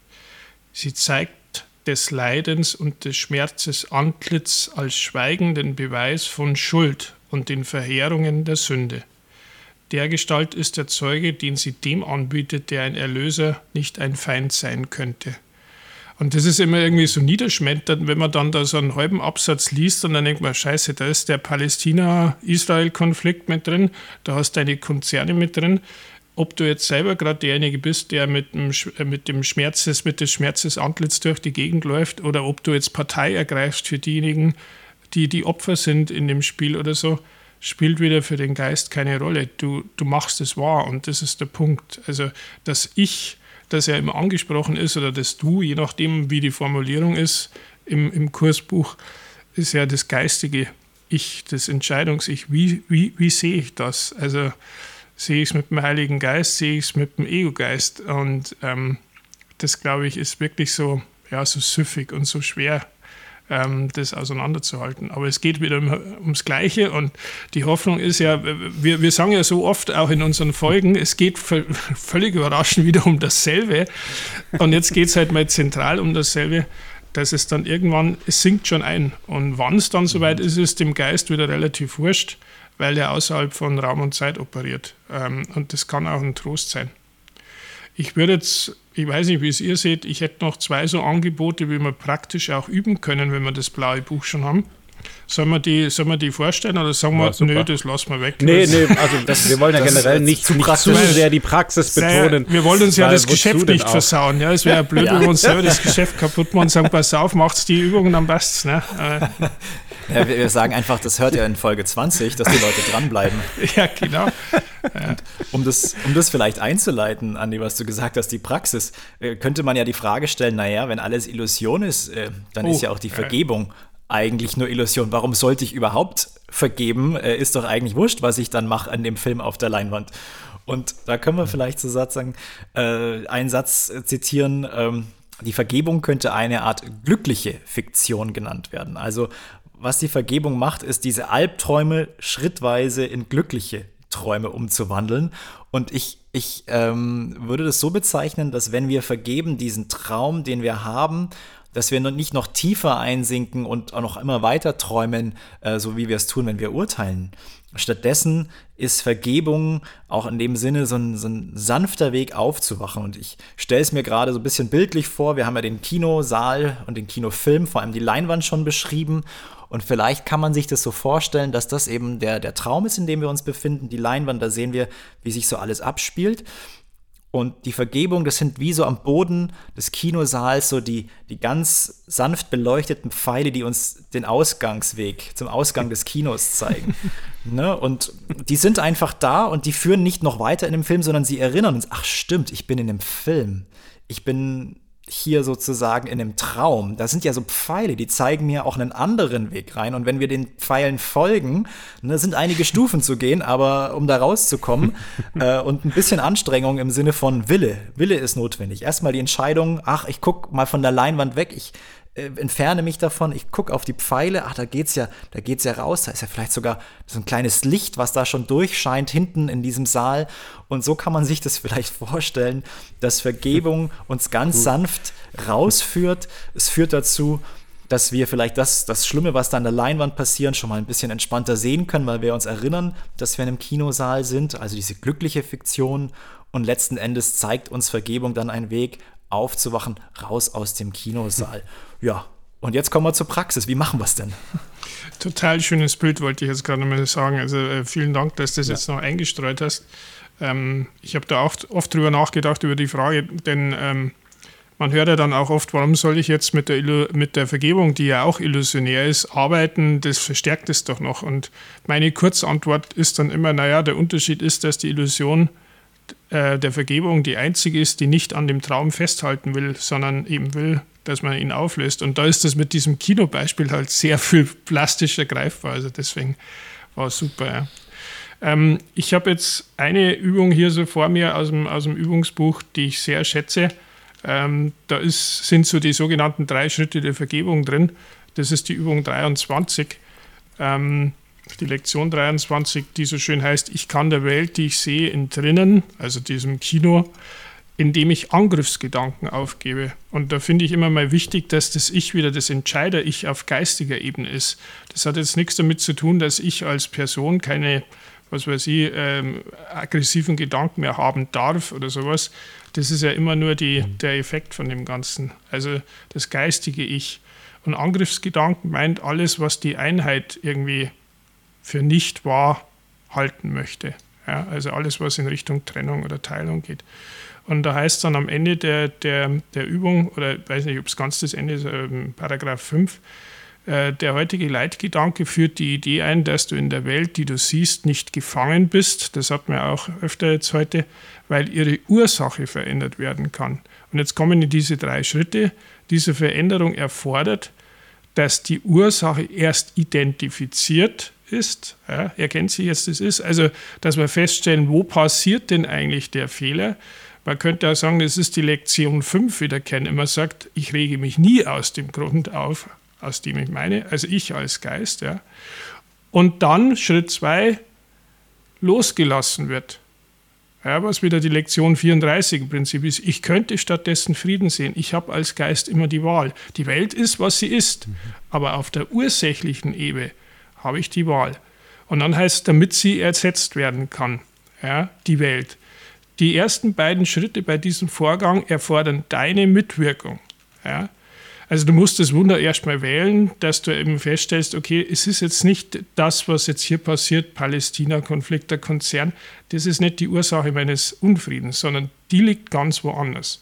Sie zeigt des Leidens und des Schmerzes Antlitz als schweigenden Beweis von Schuld und den Verheerungen der Sünde. Dergestalt ist der Zeuge, den sie dem anbietet, der ein Erlöser, nicht ein Feind sein könnte. Und das ist immer irgendwie so niederschmetternd, wenn man dann da so einen halben Absatz liest und dann denkt man, scheiße, da ist der Palästina-Israel-Konflikt mit drin, da hast du deine Konzerne mit drin. Ob du jetzt selber gerade derjenige bist, der mit dem, äh, mit dem Schmerzes, mit des Schmerzes Antlitz durch die Gegend läuft, oder ob du jetzt Partei ergreifst für diejenigen, die die Opfer sind in dem Spiel oder so, spielt wieder für den Geist keine Rolle. Du, du machst es wahr und das ist der Punkt. Also, dass ich das ja immer angesprochen ist oder das Du, je nachdem, wie die Formulierung ist im, im Kursbuch, ist ja das geistige Ich, das Entscheidungs-Ich. Wie, wie, wie sehe ich das? Also sehe ich es mit dem Heiligen Geist, sehe ich es mit dem Ego-Geist. Und ähm, das, glaube ich, ist wirklich so, ja, so süffig und so schwer ähm, das auseinanderzuhalten. Aber es geht wieder um, ums Gleiche und die Hoffnung ist ja, wir, wir sagen ja so oft auch in unseren Folgen, es geht völlig überraschend wieder um dasselbe. Und jetzt geht es halt mal zentral um dasselbe dass es dann irgendwann, es sinkt schon ein. Und wann es dann soweit ist, ist dem Geist wieder relativ wurscht, weil er außerhalb von Raum und Zeit operiert. Ähm, und das kann auch ein Trost sein. Ich würde jetzt, ich weiß nicht, wie es ihr seht, ich hätte noch zwei so Angebote, wie wir praktisch auch üben können, wenn wir das blaue Buch schon haben. Sollen wir die, sollen wir die vorstellen oder sagen wir, ja, nö, das lassen wir weg? Nee, nee, also das, wir wollen ja generell nicht zu, nicht zu sehr die Praxis betonen. Wir wollen uns ja das Geschäft nicht versauen. Ja, es wäre ja blöd, ja. wenn wir uns selber das Geschäft kaputt machen und sagen, pass auf, macht's die Übungen am besten. Ne? Ja, wir, sagen einfach, das hört ja in Folge 20, dass die Leute dranbleiben. Ja, genau. Ja. Um, das, um das vielleicht einzuleiten, Andi, was du gesagt hast, die Praxis, äh, könnte man ja die Frage stellen, naja, wenn alles Illusion ist, äh, dann oh, ist ja auch die Vergebung eigentlich nur Illusion. Warum sollte ich überhaupt vergeben? Äh, ist doch eigentlich wurscht, was ich dann mache an dem Film auf der Leinwand. Und da können wir vielleicht so Satz sagen, äh, einen Satz zitieren, ähm, die Vergebung könnte eine Art glückliche Fiktion genannt werden. Also was die Vergebung macht, ist diese Albträume schrittweise in glückliche Träume umzuwandeln. Und ich, ich ähm, würde das so bezeichnen, dass wenn wir vergeben, diesen Traum, den wir haben, dass wir nicht noch tiefer einsinken und auch noch immer weiter träumen, äh, so wie wir es tun, wenn wir urteilen. Stattdessen ist Vergebung auch in dem Sinne so ein, so ein sanfter Weg aufzuwachen. Und ich stelle es mir gerade so ein bisschen bildlich vor. Wir haben ja den Kinosaal und den Kinofilm, vor allem die Leinwand schon beschrieben. Und vielleicht kann man sich das so vorstellen, dass das eben der, der Traum ist, in dem wir uns befinden. Die Leinwand, da sehen wir, wie sich so alles abspielt. Und die Vergebung, das sind wie so am Boden des Kinosaals so die, die ganz sanft beleuchteten Pfeile, die uns den Ausgangsweg zum Ausgang des Kinos zeigen. ne? Und die sind einfach da und die führen nicht noch weiter in dem Film, sondern sie erinnern uns, ach stimmt, ich bin in dem Film. Ich bin hier sozusagen in einem Traum. Da sind ja so Pfeile, die zeigen mir auch einen anderen Weg rein. Und wenn wir den Pfeilen folgen, ne, sind einige Stufen zu gehen, aber um da rauszukommen äh, und ein bisschen Anstrengung im Sinne von Wille. Wille ist notwendig. Erstmal die Entscheidung, ach, ich guck mal von der Leinwand weg, ich äh, entferne mich davon, ich gucke auf die Pfeile, ach, da geht's ja, da geht's ja raus, da ist ja vielleicht sogar so ein kleines Licht, was da schon durchscheint hinten in diesem Saal. Und so kann man sich das vielleicht vorstellen, dass Vergebung uns ganz sanft rausführt. Es führt dazu, dass wir vielleicht das, das Schlimme, was da an der Leinwand passiert, schon mal ein bisschen entspannter sehen können, weil wir uns erinnern, dass wir in einem Kinosaal sind, also diese glückliche Fiktion. Und letzten Endes zeigt uns Vergebung dann einen Weg, aufzuwachen, raus aus dem Kinosaal. Ja, und jetzt kommen wir zur Praxis. Wie machen wir es denn? Total schönes Bild, wollte ich jetzt gerade mal sagen. Also äh, vielen Dank, dass du das ja. jetzt noch eingestreut hast. Ähm, ich habe da auch oft drüber nachgedacht, über die Frage, denn ähm, man hört ja dann auch oft, warum soll ich jetzt mit der, mit der Vergebung, die ja auch illusionär ist, arbeiten? Das verstärkt es doch noch. Und meine Kurzantwort ist dann immer, naja, der Unterschied ist, dass die Illusion äh, der Vergebung die einzige ist, die nicht an dem Traum festhalten will, sondern eben will, dass man ihn auflöst. Und da ist das mit diesem Kinobeispiel halt sehr viel plastischer greifbar. Also deswegen war es super. Ja. Ähm, ich habe jetzt eine Übung hier so vor mir aus dem, aus dem Übungsbuch, die ich sehr schätze. Ähm, da ist, sind so die sogenannten drei Schritte der Vergebung drin. Das ist die Übung 23. Ähm, die Lektion 23, die so schön heißt, ich kann der Welt, die ich sehe, entrinnen, also diesem Kino, indem ich Angriffsgedanken aufgebe. Und da finde ich immer mal wichtig, dass das Ich wieder das Entscheider-Ich auf geistiger Ebene ist. Das hat jetzt nichts damit zu tun, dass ich als Person keine, was weiß ich, ähm, aggressiven Gedanken mehr haben darf oder sowas. Das ist ja immer nur die, der Effekt von dem Ganzen. Also das geistige Ich. Und Angriffsgedanken meint alles, was die Einheit irgendwie für nicht wahr halten möchte. Ja, also alles, was in Richtung Trennung oder Teilung geht. Und da heißt dann am Ende der, der, der Übung, oder ich weiß nicht, ob es ganz das Ende ist, ähm, Paragraph 5, äh, der heutige Leitgedanke führt die Idee ein, dass du in der Welt, die du siehst, nicht gefangen bist. Das hat man auch öfter jetzt heute, weil ihre Ursache verändert werden kann. Und jetzt kommen diese drei Schritte. Diese Veränderung erfordert, dass die Ursache erst identifiziert ist, ja, erkennt sich jetzt, das ist, also dass wir feststellen, wo passiert denn eigentlich der Fehler man könnte auch sagen, das ist die Lektion 5, wie der immer sagt, ich rege mich nie aus dem Grund auf, aus dem ich meine, also ich als Geist. Ja. Und dann Schritt 2 losgelassen wird. Ja, was wieder die Lektion 34 im Prinzip ist. Ich könnte stattdessen Frieden sehen. Ich habe als Geist immer die Wahl. Die Welt ist, was sie ist. Mhm. Aber auf der ursächlichen Ebene habe ich die Wahl. Und dann heißt es, damit sie ersetzt werden kann, ja, die Welt. Die ersten beiden Schritte bei diesem Vorgang erfordern deine Mitwirkung. Ja? Also du musst das Wunder erstmal wählen, dass du eben feststellst, okay, es ist jetzt nicht das, was jetzt hier passiert, Palästina-Konflikt, der Konzern, das ist nicht die Ursache meines Unfriedens, sondern die liegt ganz woanders.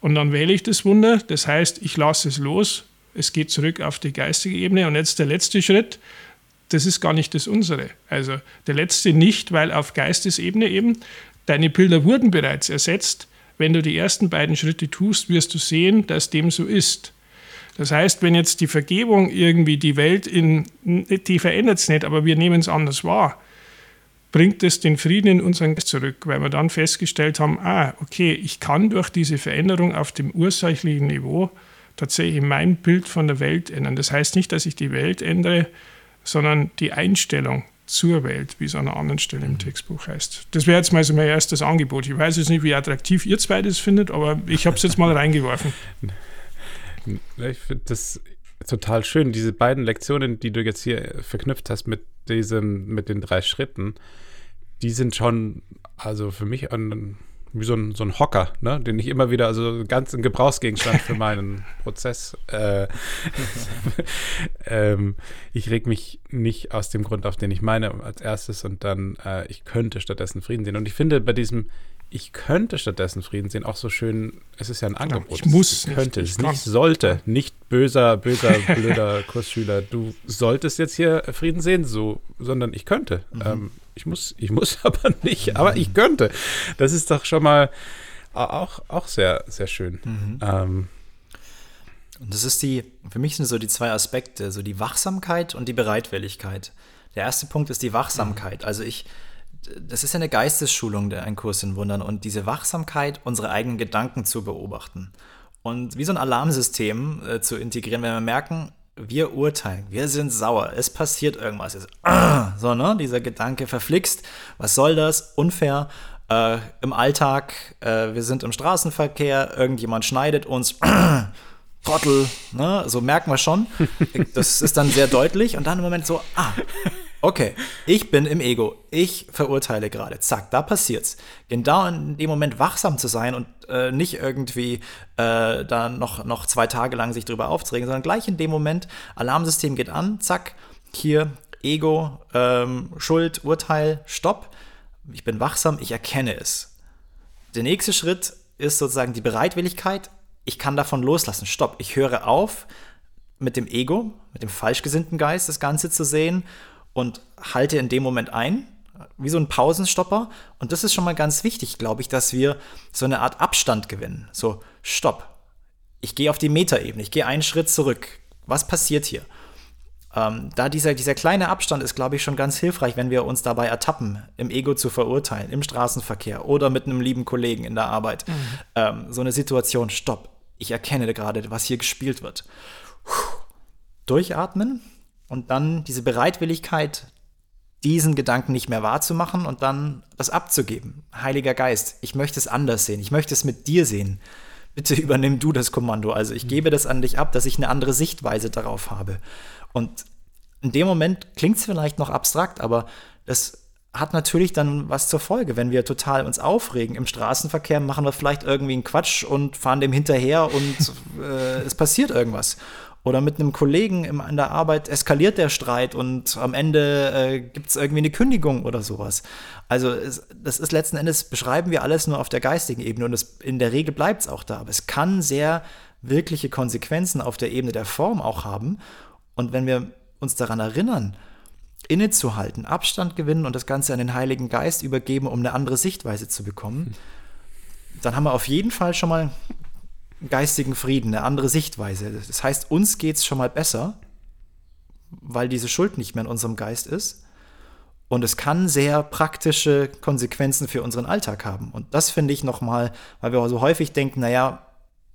Und dann wähle ich das Wunder, das heißt, ich lasse es los, es geht zurück auf die geistige Ebene und jetzt der letzte Schritt, das ist gar nicht das unsere. Also der letzte nicht, weil auf Geistesebene eben Deine Bilder wurden bereits ersetzt. Wenn du die ersten beiden Schritte tust, wirst du sehen, dass dem so ist. Das heißt, wenn jetzt die Vergebung irgendwie die Welt in, die verändert es nicht, aber wir nehmen es anders wahr, bringt es den Frieden in unseren Geist zurück, weil wir dann festgestellt haben, ah, okay, ich kann durch diese Veränderung auf dem ursächlichen Niveau tatsächlich mein Bild von der Welt ändern. Das heißt nicht, dass ich die Welt ändere, sondern die Einstellung zur Welt, wie es an einer anderen Stelle im Textbuch heißt. Das wäre jetzt mal so mein erstes Angebot. Ich weiß jetzt nicht, wie attraktiv ihr zwei das findet, aber ich habe es jetzt mal reingeworfen. Ich finde das total schön. Diese beiden Lektionen, die du jetzt hier verknüpft hast mit diesem, mit den drei Schritten, die sind schon, also für mich ein wie so ein, so ein Hocker, ne? den ich immer wieder, also ganz ein Gebrauchsgegenstand für meinen Prozess. Äh, ähm, ich reg mich nicht aus dem Grund auf, den ich meine, als erstes und dann, äh, ich könnte stattdessen Frieden sehen. Und ich finde, bei diesem ich könnte stattdessen Frieden sehen, auch so schön, es ist ja ein Angebot. Ich muss ich könnte, nicht, es nicht sollte, nicht böser, böser, blöder Kursschüler, du solltest jetzt hier Frieden sehen, so, sondern ich könnte. Mhm. Ähm, ich muss, ich muss aber nicht, aber ich könnte. Das ist doch schon mal auch, auch sehr, sehr schön. Mhm. Ähm, und das ist die, für mich sind so die zwei Aspekte, so die Wachsamkeit und die Bereitwilligkeit. Der erste Punkt ist die Wachsamkeit. Also ich, das ist ja eine Geistesschulung, der ein Kurs in Wundern und diese Wachsamkeit, unsere eigenen Gedanken zu beobachten und wie so ein Alarmsystem äh, zu integrieren, wenn wir merken, wir urteilen, wir sind sauer, es passiert irgendwas, es, ah, so, ne, dieser Gedanke verflixt, was soll das, unfair, äh, im Alltag, äh, wir sind im Straßenverkehr, irgendjemand schneidet uns, Trottel, ne, so merken wir schon, das ist dann sehr deutlich. Und dann im Moment so, ah, Okay, ich bin im Ego. Ich verurteile gerade. Zack, da passiert's. Genau in dem Moment wachsam zu sein und äh, nicht irgendwie äh, da noch, noch zwei Tage lang sich drüber aufzuregen, sondern gleich in dem Moment, Alarmsystem geht an, zack, hier Ego, ähm, Schuld, Urteil, Stopp. Ich bin wachsam, ich erkenne es. Der nächste Schritt ist sozusagen die Bereitwilligkeit. Ich kann davon loslassen. Stopp. Ich höre auf, mit dem Ego, mit dem falsch gesinnten Geist das Ganze zu sehen und halte in dem Moment ein, wie so ein Pausenstopper. Und das ist schon mal ganz wichtig, glaube ich, dass wir so eine Art Abstand gewinnen. So, stopp. Ich gehe auf die Metaebene, ich gehe einen Schritt zurück. Was passiert hier? Ähm, da dieser, dieser kleine Abstand ist, glaube ich, schon ganz hilfreich, wenn wir uns dabei ertappen, im Ego zu verurteilen, im Straßenverkehr oder mit einem lieben Kollegen in der Arbeit. Mhm. Ähm, so eine Situation, stopp. Ich erkenne gerade, was hier gespielt wird. Puh. Durchatmen, und dann diese Bereitwilligkeit, diesen Gedanken nicht mehr wahrzumachen und dann das abzugeben. Heiliger Geist, ich möchte es anders sehen, ich möchte es mit dir sehen. Bitte übernimm du das Kommando. Also ich gebe das an dich ab, dass ich eine andere Sichtweise darauf habe. Und in dem Moment klingt es vielleicht noch abstrakt, aber das hat natürlich dann was zur Folge. Wenn wir total uns aufregen im Straßenverkehr, machen wir vielleicht irgendwie einen Quatsch und fahren dem hinterher und äh, es passiert irgendwas. Oder mit einem Kollegen im, in der Arbeit eskaliert der Streit und am Ende äh, gibt es irgendwie eine Kündigung oder sowas. Also es, das ist letzten Endes, beschreiben wir alles nur auf der geistigen Ebene und es, in der Regel bleibt es auch da. Aber es kann sehr wirkliche Konsequenzen auf der Ebene der Form auch haben. Und wenn wir uns daran erinnern, innezuhalten, Abstand gewinnen und das Ganze an den Heiligen Geist übergeben, um eine andere Sichtweise zu bekommen, dann haben wir auf jeden Fall schon mal geistigen Frieden, eine andere Sichtweise. Das heißt, uns geht es schon mal besser, weil diese Schuld nicht mehr in unserem Geist ist. Und es kann sehr praktische Konsequenzen für unseren Alltag haben. Und das finde ich nochmal, weil wir so häufig denken, naja,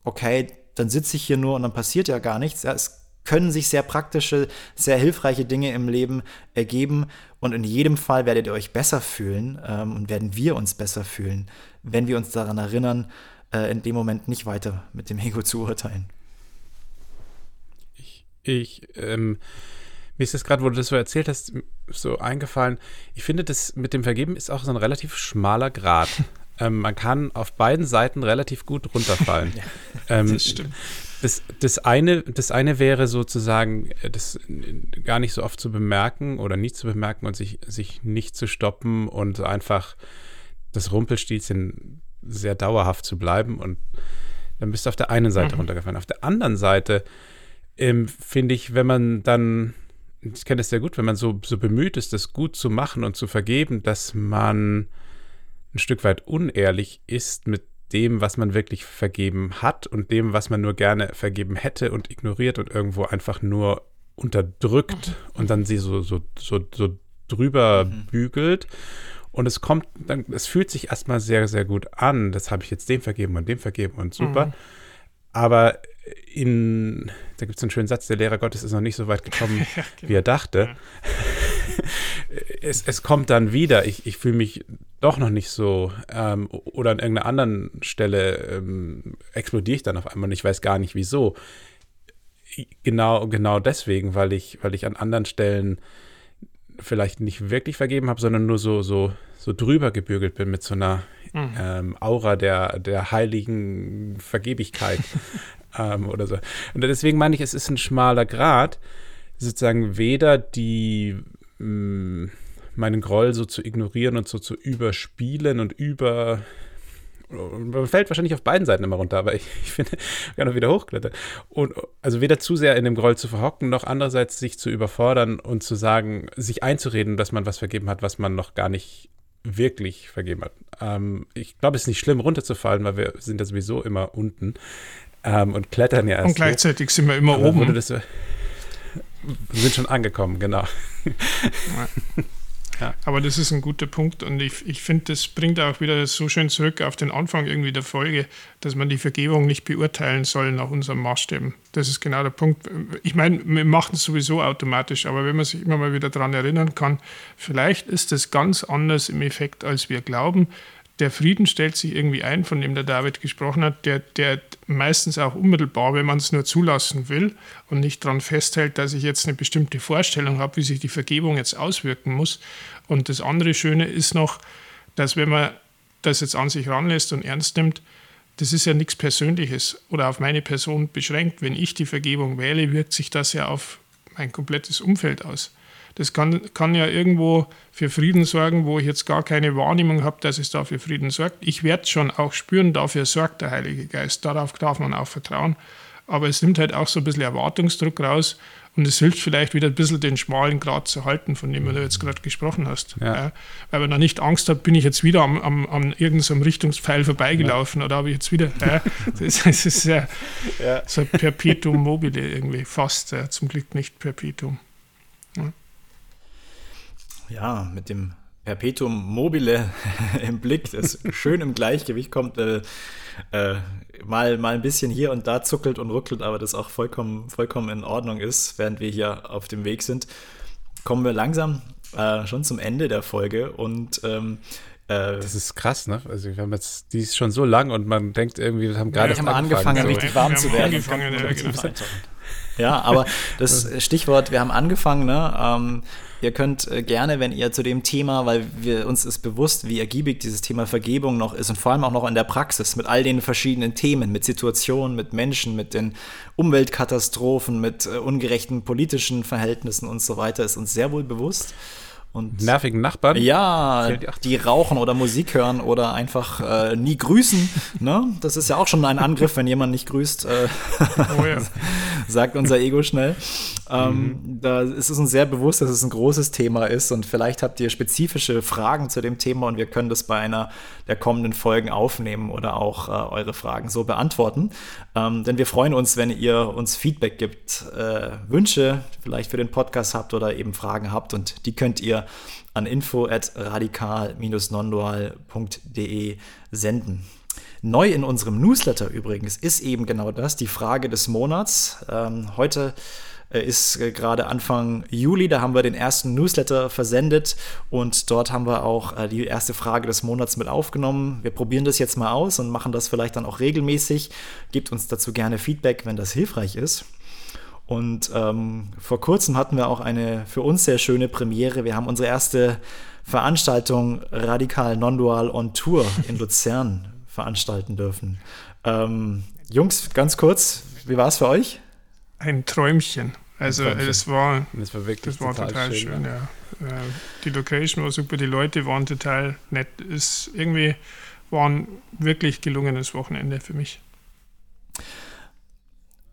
okay, dann sitze ich hier nur und dann passiert ja gar nichts. Ja, es können sich sehr praktische, sehr hilfreiche Dinge im Leben ergeben. Und in jedem Fall werdet ihr euch besser fühlen ähm, und werden wir uns besser fühlen, wenn wir uns daran erinnern, äh, in dem Moment nicht weiter mit dem Ego zu urteilen. Ich, ich ähm, mir ist das gerade, wo du das so erzählt hast, so eingefallen. Ich finde, das mit dem Vergeben ist auch so ein relativ schmaler Grad. ähm, man kann auf beiden Seiten relativ gut runterfallen. ja, ähm, das stimmt. Das, das, eine, das eine wäre sozusagen, äh, das gar nicht so oft zu bemerken oder nicht zu bemerken und sich, sich nicht zu stoppen und einfach das Rumpelstilzchen sehr dauerhaft zu bleiben und dann bist du auf der einen Seite mhm. runtergefallen. Auf der anderen Seite ähm, finde ich, wenn man dann, ich kenne das sehr gut, wenn man so, so bemüht ist, das gut zu machen und zu vergeben, dass man ein Stück weit unehrlich ist mit dem, was man wirklich vergeben hat und dem, was man nur gerne vergeben hätte und ignoriert und irgendwo einfach nur unterdrückt mhm. und dann sie so, so, so, so drüber mhm. bügelt und es kommt, dann, es fühlt sich erstmal sehr, sehr gut an. Das habe ich jetzt dem vergeben und dem vergeben und super. Mhm. Aber in, da gibt es einen schönen Satz, der Lehrer Gottes ist noch nicht so weit gekommen, ja, genau. wie er dachte. Ja. es, es kommt dann wieder. Ich, ich fühle mich doch noch nicht so. Ähm, oder an irgendeiner anderen Stelle ähm, explodiere ich dann auf einmal und ich weiß gar nicht wieso. Genau, genau deswegen, weil ich, weil ich an anderen Stellen vielleicht nicht wirklich vergeben habe, sondern nur so, so, so drüber gebürgelt bin mit so einer mhm. ähm, Aura der, der heiligen Vergebigkeit ähm, oder so. Und deswegen meine ich, es ist ein schmaler Grad, sozusagen weder die mh, mm, meinen Groll so zu ignorieren und so zu überspielen und über man fällt wahrscheinlich auf beiden Seiten immer runter, aber ich, ich finde, man kann auch wieder hochklettern. Und also weder zu sehr in dem Groll zu verhocken, noch andererseits sich zu überfordern und zu sagen, sich einzureden, dass man was vergeben hat, was man noch gar nicht wirklich vergeben hat. Ähm, ich glaube, es ist nicht schlimm, runterzufallen, weil wir sind ja sowieso immer unten ähm, und klettern ja erst. Und gleichzeitig hoch. sind wir immer aber oben. Das, sind schon angekommen, genau. Ja. Aber das ist ein guter Punkt und ich, ich finde, das bringt auch wieder so schön zurück auf den Anfang irgendwie der Folge, dass man die Vergebung nicht beurteilen soll nach unseren Maßstäben. Das ist genau der Punkt. Ich meine, wir machen es sowieso automatisch, aber wenn man sich immer mal wieder daran erinnern kann, vielleicht ist das ganz anders im Effekt, als wir glauben der Frieden stellt sich irgendwie ein, von dem der David gesprochen hat, der, der meistens auch unmittelbar, wenn man es nur zulassen will und nicht daran festhält, dass ich jetzt eine bestimmte Vorstellung habe, wie sich die Vergebung jetzt auswirken muss. Und das andere Schöne ist noch, dass wenn man das jetzt an sich ranlässt und ernst nimmt, das ist ja nichts Persönliches oder auf meine Person beschränkt. Wenn ich die Vergebung wähle, wirkt sich das ja auf mein komplettes Umfeld aus. Das kann, kann ja irgendwo für Frieden sorgen, wo ich jetzt gar keine Wahrnehmung habe, dass es da für Frieden sorgt. Ich werde schon auch spüren, dafür sorgt der Heilige Geist. Darauf darf man auch vertrauen. Aber es nimmt halt auch so ein bisschen Erwartungsdruck raus und es hilft vielleicht wieder ein bisschen den schmalen Grad zu halten, von dem du jetzt gerade gesprochen hast. Ja, weil man da nicht Angst hat, bin ich jetzt wieder am, am, an irgendeinem Richtungspfeil vorbeigelaufen ja. oder habe ich jetzt wieder. Ja, das, das, ist ja, so ein Perpetuum mobile irgendwie, fast. zum Glück nicht Perpetuum ja, mit dem Perpetuum mobile im Blick, das schön im Gleichgewicht kommt, äh, äh, mal, mal ein bisschen hier und da zuckelt und ruckelt, aber das auch vollkommen, vollkommen in Ordnung ist, während wir hier auf dem Weg sind, kommen wir langsam äh, schon zum Ende der Folge und ähm, äh, das ist krass, ne? Also wir haben jetzt, die ist schon so lang und man denkt irgendwie, wir haben gerade ja, haben angefangen, angefangen so. richtig warm zu werden. Ja, aber das Stichwort, wir haben angefangen, ne? Ähm, Ihr könnt äh, gerne, wenn ihr zu dem Thema, weil wir uns ist bewusst, wie ergiebig dieses Thema Vergebung noch ist und vor allem auch noch in der Praxis mit all den verschiedenen Themen, mit Situationen, mit Menschen, mit den Umweltkatastrophen, mit äh, ungerechten politischen Verhältnissen und so weiter, ist uns sehr wohl bewusst. Und nervigen Nachbarn. Ja, die rauchen oder Musik hören oder einfach äh, nie grüßen. Ne? Das ist ja auch schon ein Angriff, wenn jemand nicht grüßt, äh, oh ja. sagt unser Ego schnell. Ähm, mhm. Da ist es uns sehr bewusst, dass es ein großes Thema ist und vielleicht habt ihr spezifische Fragen zu dem Thema und wir können das bei einer der kommenden Folgen aufnehmen oder auch äh, eure Fragen so beantworten. Ähm, denn wir freuen uns, wenn ihr uns Feedback gibt, äh, Wünsche vielleicht für den Podcast habt oder eben Fragen habt und die könnt ihr an info at radikal-nondual.de senden. Neu in unserem Newsletter übrigens ist eben genau das, die Frage des Monats. Ähm, heute ist äh, gerade Anfang Juli, da haben wir den ersten Newsletter versendet und dort haben wir auch äh, die erste Frage des Monats mit aufgenommen. Wir probieren das jetzt mal aus und machen das vielleicht dann auch regelmäßig. Gebt uns dazu gerne Feedback, wenn das hilfreich ist. Und ähm, vor kurzem hatten wir auch eine für uns sehr schöne Premiere. Wir haben unsere erste Veranstaltung Radikal Non-Dual on Tour in Luzern veranstalten dürfen. Ähm, Jungs, ganz kurz, wie war es für euch? Ein Träumchen. Also das war, das war wirklich das war total, total schön. schön ja. ja. Die Location war super, die Leute waren total nett. Es irgendwie war ein wirklich gelungenes Wochenende für mich.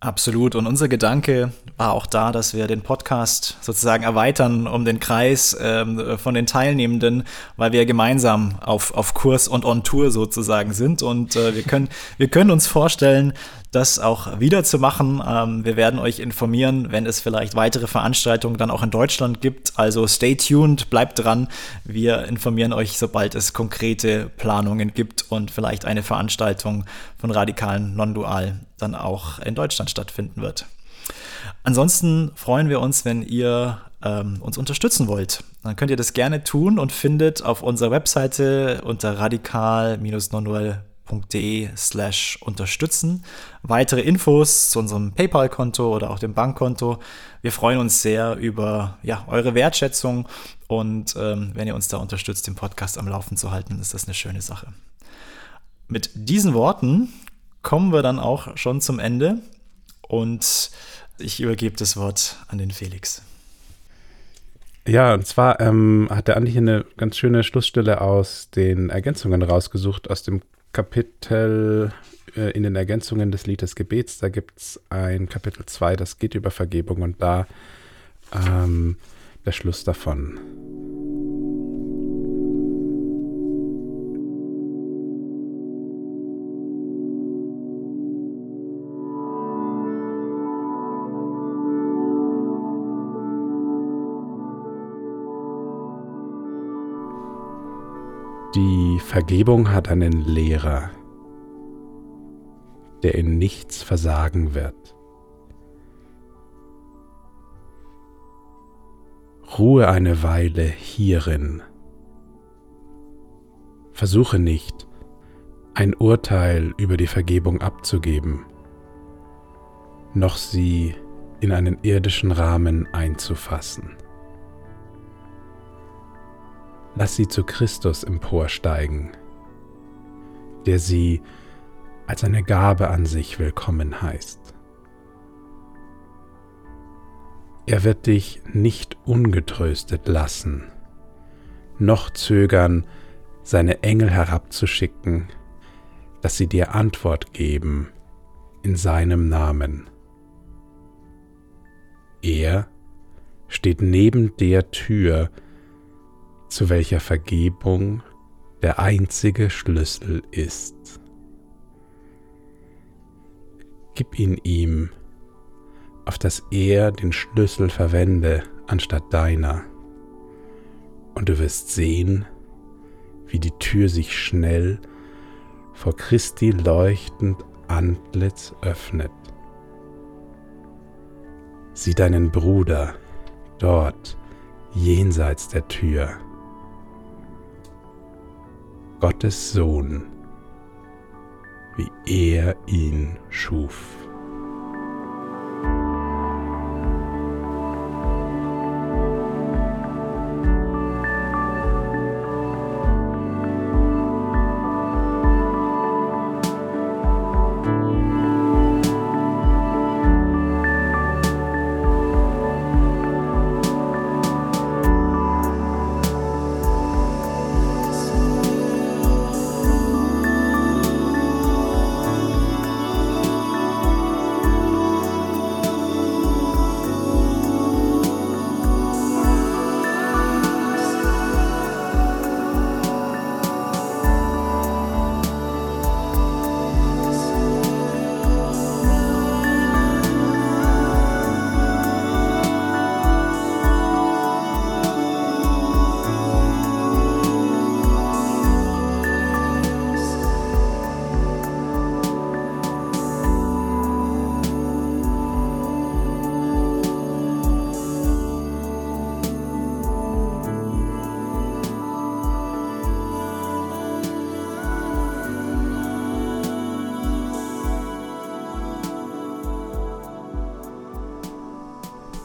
Absolut. Und unser Gedanke war auch da, dass wir den Podcast sozusagen erweitern um den Kreis ähm, von den Teilnehmenden, weil wir gemeinsam auf, auf Kurs und on Tour sozusagen sind. Und äh, wir, können, wir können uns vorstellen, das auch wieder zu machen. Ähm, wir werden euch informieren, wenn es vielleicht weitere Veranstaltungen dann auch in Deutschland gibt. Also stay tuned, bleibt dran. Wir informieren euch, sobald es konkrete Planungen gibt und vielleicht eine Veranstaltung von Radikalen Non-Dual dann auch in Deutschland stattfinden wird. Ansonsten freuen wir uns, wenn ihr ähm, uns unterstützen wollt. Dann könnt ihr das gerne tun und findet auf unserer Webseite unter radikal-nondual paypal.de slash unterstützen. Weitere Infos zu unserem PayPal-Konto oder auch dem Bankkonto. Wir freuen uns sehr über ja, eure Wertschätzung und ähm, wenn ihr uns da unterstützt, den Podcast am Laufen zu halten, ist das eine schöne Sache. Mit diesen Worten kommen wir dann auch schon zum Ende und ich übergebe das Wort an den Felix. Ja, und zwar ähm, hat der Andi hier eine ganz schöne Schlussstelle aus den Ergänzungen rausgesucht, aus dem Kapitel äh, in den Ergänzungen des Liedes Gebets, da gibt es ein Kapitel 2, das geht über Vergebung und da ähm, der Schluss davon. Vergebung hat einen Lehrer, der in nichts versagen wird. Ruhe eine Weile hierin. Versuche nicht, ein Urteil über die Vergebung abzugeben, noch sie in einen irdischen Rahmen einzufassen. Lass sie zu Christus emporsteigen, der sie als eine Gabe an sich willkommen heißt. Er wird dich nicht ungetröstet lassen, noch zögern, seine Engel herabzuschicken, dass sie dir Antwort geben in seinem Namen. Er steht neben der Tür, zu welcher Vergebung der einzige Schlüssel ist. Gib ihn ihm, auf dass er den Schlüssel verwende anstatt deiner, und du wirst sehen, wie die Tür sich schnell vor Christi leuchtend Antlitz öffnet. Sieh deinen Bruder dort jenseits der Tür Gottes Sohn, wie er ihn schuf.